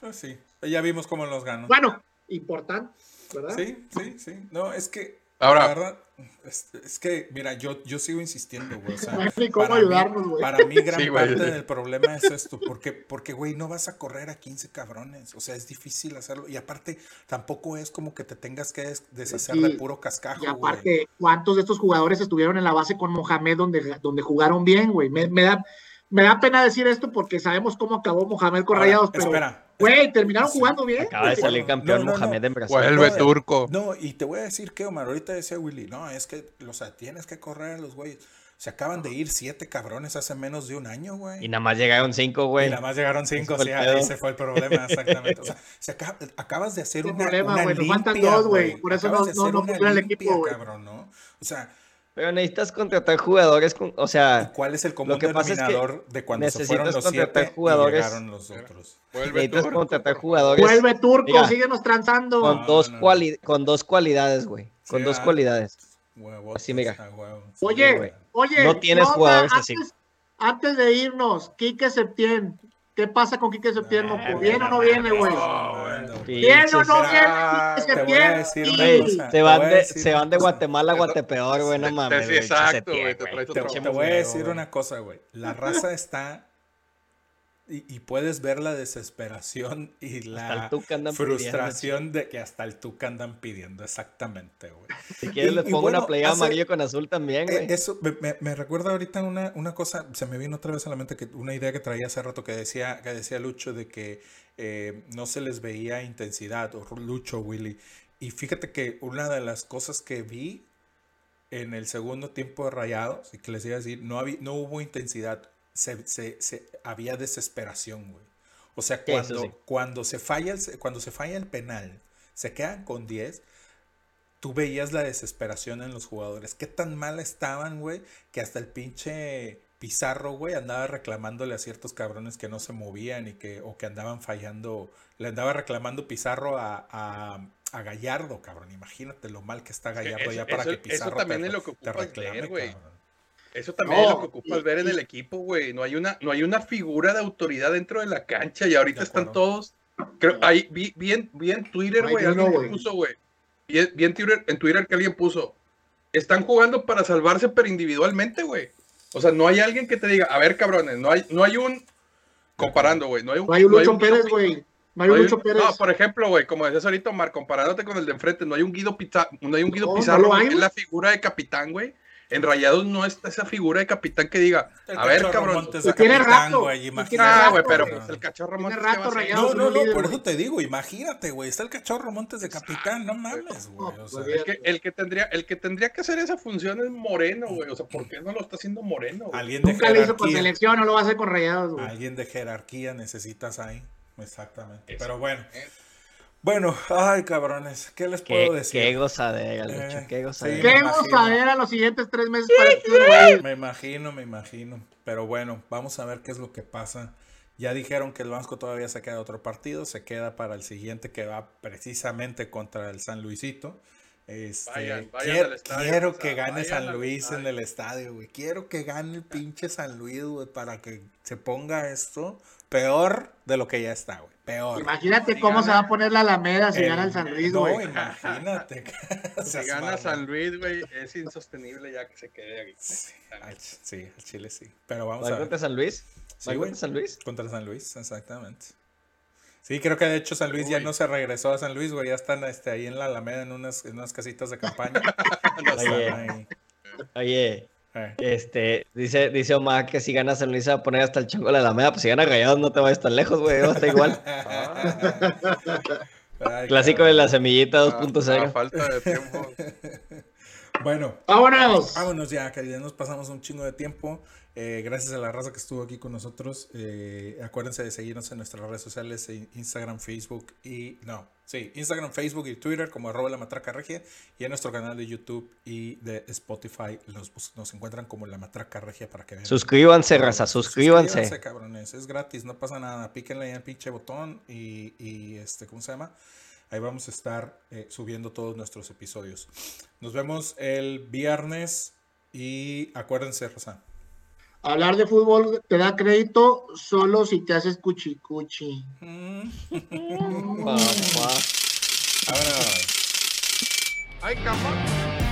Pues sí, ya vimos cómo los ganó. Bueno, importante, ¿verdad? Sí, sí, sí. No, es que. Ahora- La verdad, es, es que, mira, yo, yo sigo insistiendo, güey. O sea, No cómo para ayudarnos, güey. Para mí, gran Sí, güey. parte del problema es esto. Porque, porque, güey, no vas a correr a 15 cabrones. O sea, es difícil hacerlo. Y aparte, tampoco es como que te tengas que des- deshacer Sí. de puro cascajo, Y güey. aparte, ¿cuántos de estos jugadores estuvieron en la base con Mohamed donde, donde jugaron bien, güey? Me, me da, me da pena decir esto porque sabemos cómo acabó Mohamed con Ahora, Rayados, pero Espera, Güey, terminaron jugando bien. Acaba de salir campeón No, no, no. Mohamed en Brasil. Vuelve No, turco. No, y te voy a decir que, Omar, ahorita decía Willy, no, es que, o sea, tienes que correr a los güeyes. Se acaban de ir siete cabrones hace menos de un año, güey. Y nada más llegaron cinco, Y güey. nada más llegaron cinco, sí, ahí se fue el problema, exactamente. O sea, se acaba- acabas de hacer una, problema, güey, nos faltan dos, güey, por eso Acabas no- no- no el equipo, güey. cabrón, ¿no? O sea, Pero necesitas contratar jugadores con, o sea, ¿cuál es el común Lo que pasa es que denominador de cuando se fueron los siete jugadores. y llegaron los otros? Vuelve necesitas turco. contratar jugadores Vuelve turco, Mira, síguenos transando. con No, dos no, con dos cualidades, güey. Con Sí, dos ah. cualidades. Huevos, Así, mira. huevo. Sí, Oye, güey. oye, No tienes jugadores así. antes, Antes de irnos, Quique Septién. ¿Qué pasa con Quique Septién? Moco? ¿Viene o no viene, güey? ¿Viene o no viene Quique cosa. se van de, se van de. Guatemala a Guatepeor, güey, no mames. Exacto, güey, te voy a decir una cosa, güey. La raza está. Y, y puedes ver la desesperación y la frustración de que hasta el Tuca andan pidiendo, exactamente, güey. Si quieres, le pongo bueno, una playa amarillo con azul también, Eh, güey. Eso me, me- me recuerda ahorita una, una cosa, se me vino otra vez a la mente que una idea que traía hace rato que decía, que decía Lucho de que eh, no se les veía intensidad, o Lucho Willy. Y fíjate que una de las cosas que vi en el segundo tiempo de Rayados, y que les iba a decir, no, había, no hubo intensidad, se, se- se- había desesperación, güey. O sea, cuando, sí. cuando, se falla el, cuando se falla el penal, se quedan con 10, tú veías la desesperación en los jugadores. Qué tan mal estaban, güey, que hasta el pinche Pizarro, güey, andaba reclamándole a ciertos cabrones que no se movían y que, o que andaban fallando. Le andaba reclamando Pizarro a, a, a Gallardo, cabrón. Imagínate lo mal que está Gallardo ya para eso- que eso Pizarro también te, es lo que te ocupas reclame, güey. cabrón. Eso también es lo que ocupas y- ver en y- el equipo, güey. No hay una, no hay una figura de autoridad dentro de la cancha y ahorita están todos. Creo, ahí vi, vi en, vi en Twitter, güey, alguien puso, güey. Vi, en- vi en Twitter, en Twitter que alguien puso. Están jugando para salvarse, pero individualmente, güey. O sea, no hay alguien que te diga, a ver, cabrones, no hay, no hay un. Comparando, güey. No hay un. No hay un Lucho Pérez, güey. No hay un Lucho Pérez. No, por ejemplo, güey, como decías ahorita, Omar, comparándote con el de enfrente, no hay un Guido Pizarro, no hay un Guido Pizarro, es la figura de capitán, güey. En Rayados no está esa figura de capitán que diga, El a ver, cabrón. Montes de tiene capitán, rato, güey, y imagínate. Ah, güey, pero pues el cachorro Tiene Montes, rato. Rayados. No, no, no, por eso te digo, imagínate, güey. Está el cachorro Montes de capitán, no mames, güey. O sea, pues, El que, el que tendría, el que tendría que hacer esa función es Moreno, güey. O sea, ¿por qué no lo está haciendo Moreno? güey? alguien de Nunca le hizo con jerarquía. selección, no lo va a hacer con Rayados, güey. Alguien de jerarquía necesitas ahí. Exactamente. Pero bueno. Bueno, ay, cabrones. ¿Qué les puedo Qué, decir? qué gozadera, Lucho, Eh, qué gozadera. sí. ¿Qué me vamos imagino. a ver a los siguientes tres meses para güeyes? Me imagino, me imagino. Pero bueno, vamos a ver qué es lo que pasa. Ya dijeron que el Vasco todavía se queda otro partido, se queda para el siguiente que va precisamente contra el San Luisito. Este, Vayan, vayan quiero al estadio, quiero o sea, que gane San Luis en el estadio, güey. Quiero que gane el pinche San Luis, güey, para que se ponga esto peor de lo que ya está, güey. Peor. Imagínate cómo se va a poner la Alameda si El- gana el San Luis, No, güey. imagínate. Si gana. San Luis, güey, es insostenible ya que se quede aquí. Sí, al Chile sí. Pero vamos ¿Va a ver. contra San Luis? Sí, ¿Va güey. contra San Luis? Contra San Luis, exactamente. Sí, creo que de hecho San Luis ya no se regresó a San Luis, güey. Ya están este, ahí en la Alameda en unas, en unas casitas de campaña. Oye. Eh. este, dice, dice Omar que si gana San Luis va a poner hasta el chongo de la Alameda, pues si gana Rayados no te vayas tan lejos, güey, va a estar igual. Ay, Clásico de la semillita A 2.0. falta de tiempo. Bueno, ¡Vámonos! vámonos ya, que ya nos pasamos un chingo de tiempo. Eh, gracias a la raza que estuvo aquí con nosotros. Eh, acuérdense de seguirnos en nuestras redes sociales, en Instagram, Facebook y... No, sí, Instagram, Facebook y Twitter como arroba la matraca regia. Y en nuestro canal de YouTube y de Spotify nos, bus- nos encuentran como la matraca regia para que vean. Suscríbanse, raza, suscríbanse. cabrones. Es gratis, no pasa nada. Píquenle ahí al pinche botón y, y, este, ¿cómo se llama? Ahí vamos a estar eh, subiendo todos nuestros episodios. Nos vemos el viernes y acuérdense, Rosa. Hablar de fútbol te da crédito solo si te haces cuchi guau. Vámonos. Ay, cabrón.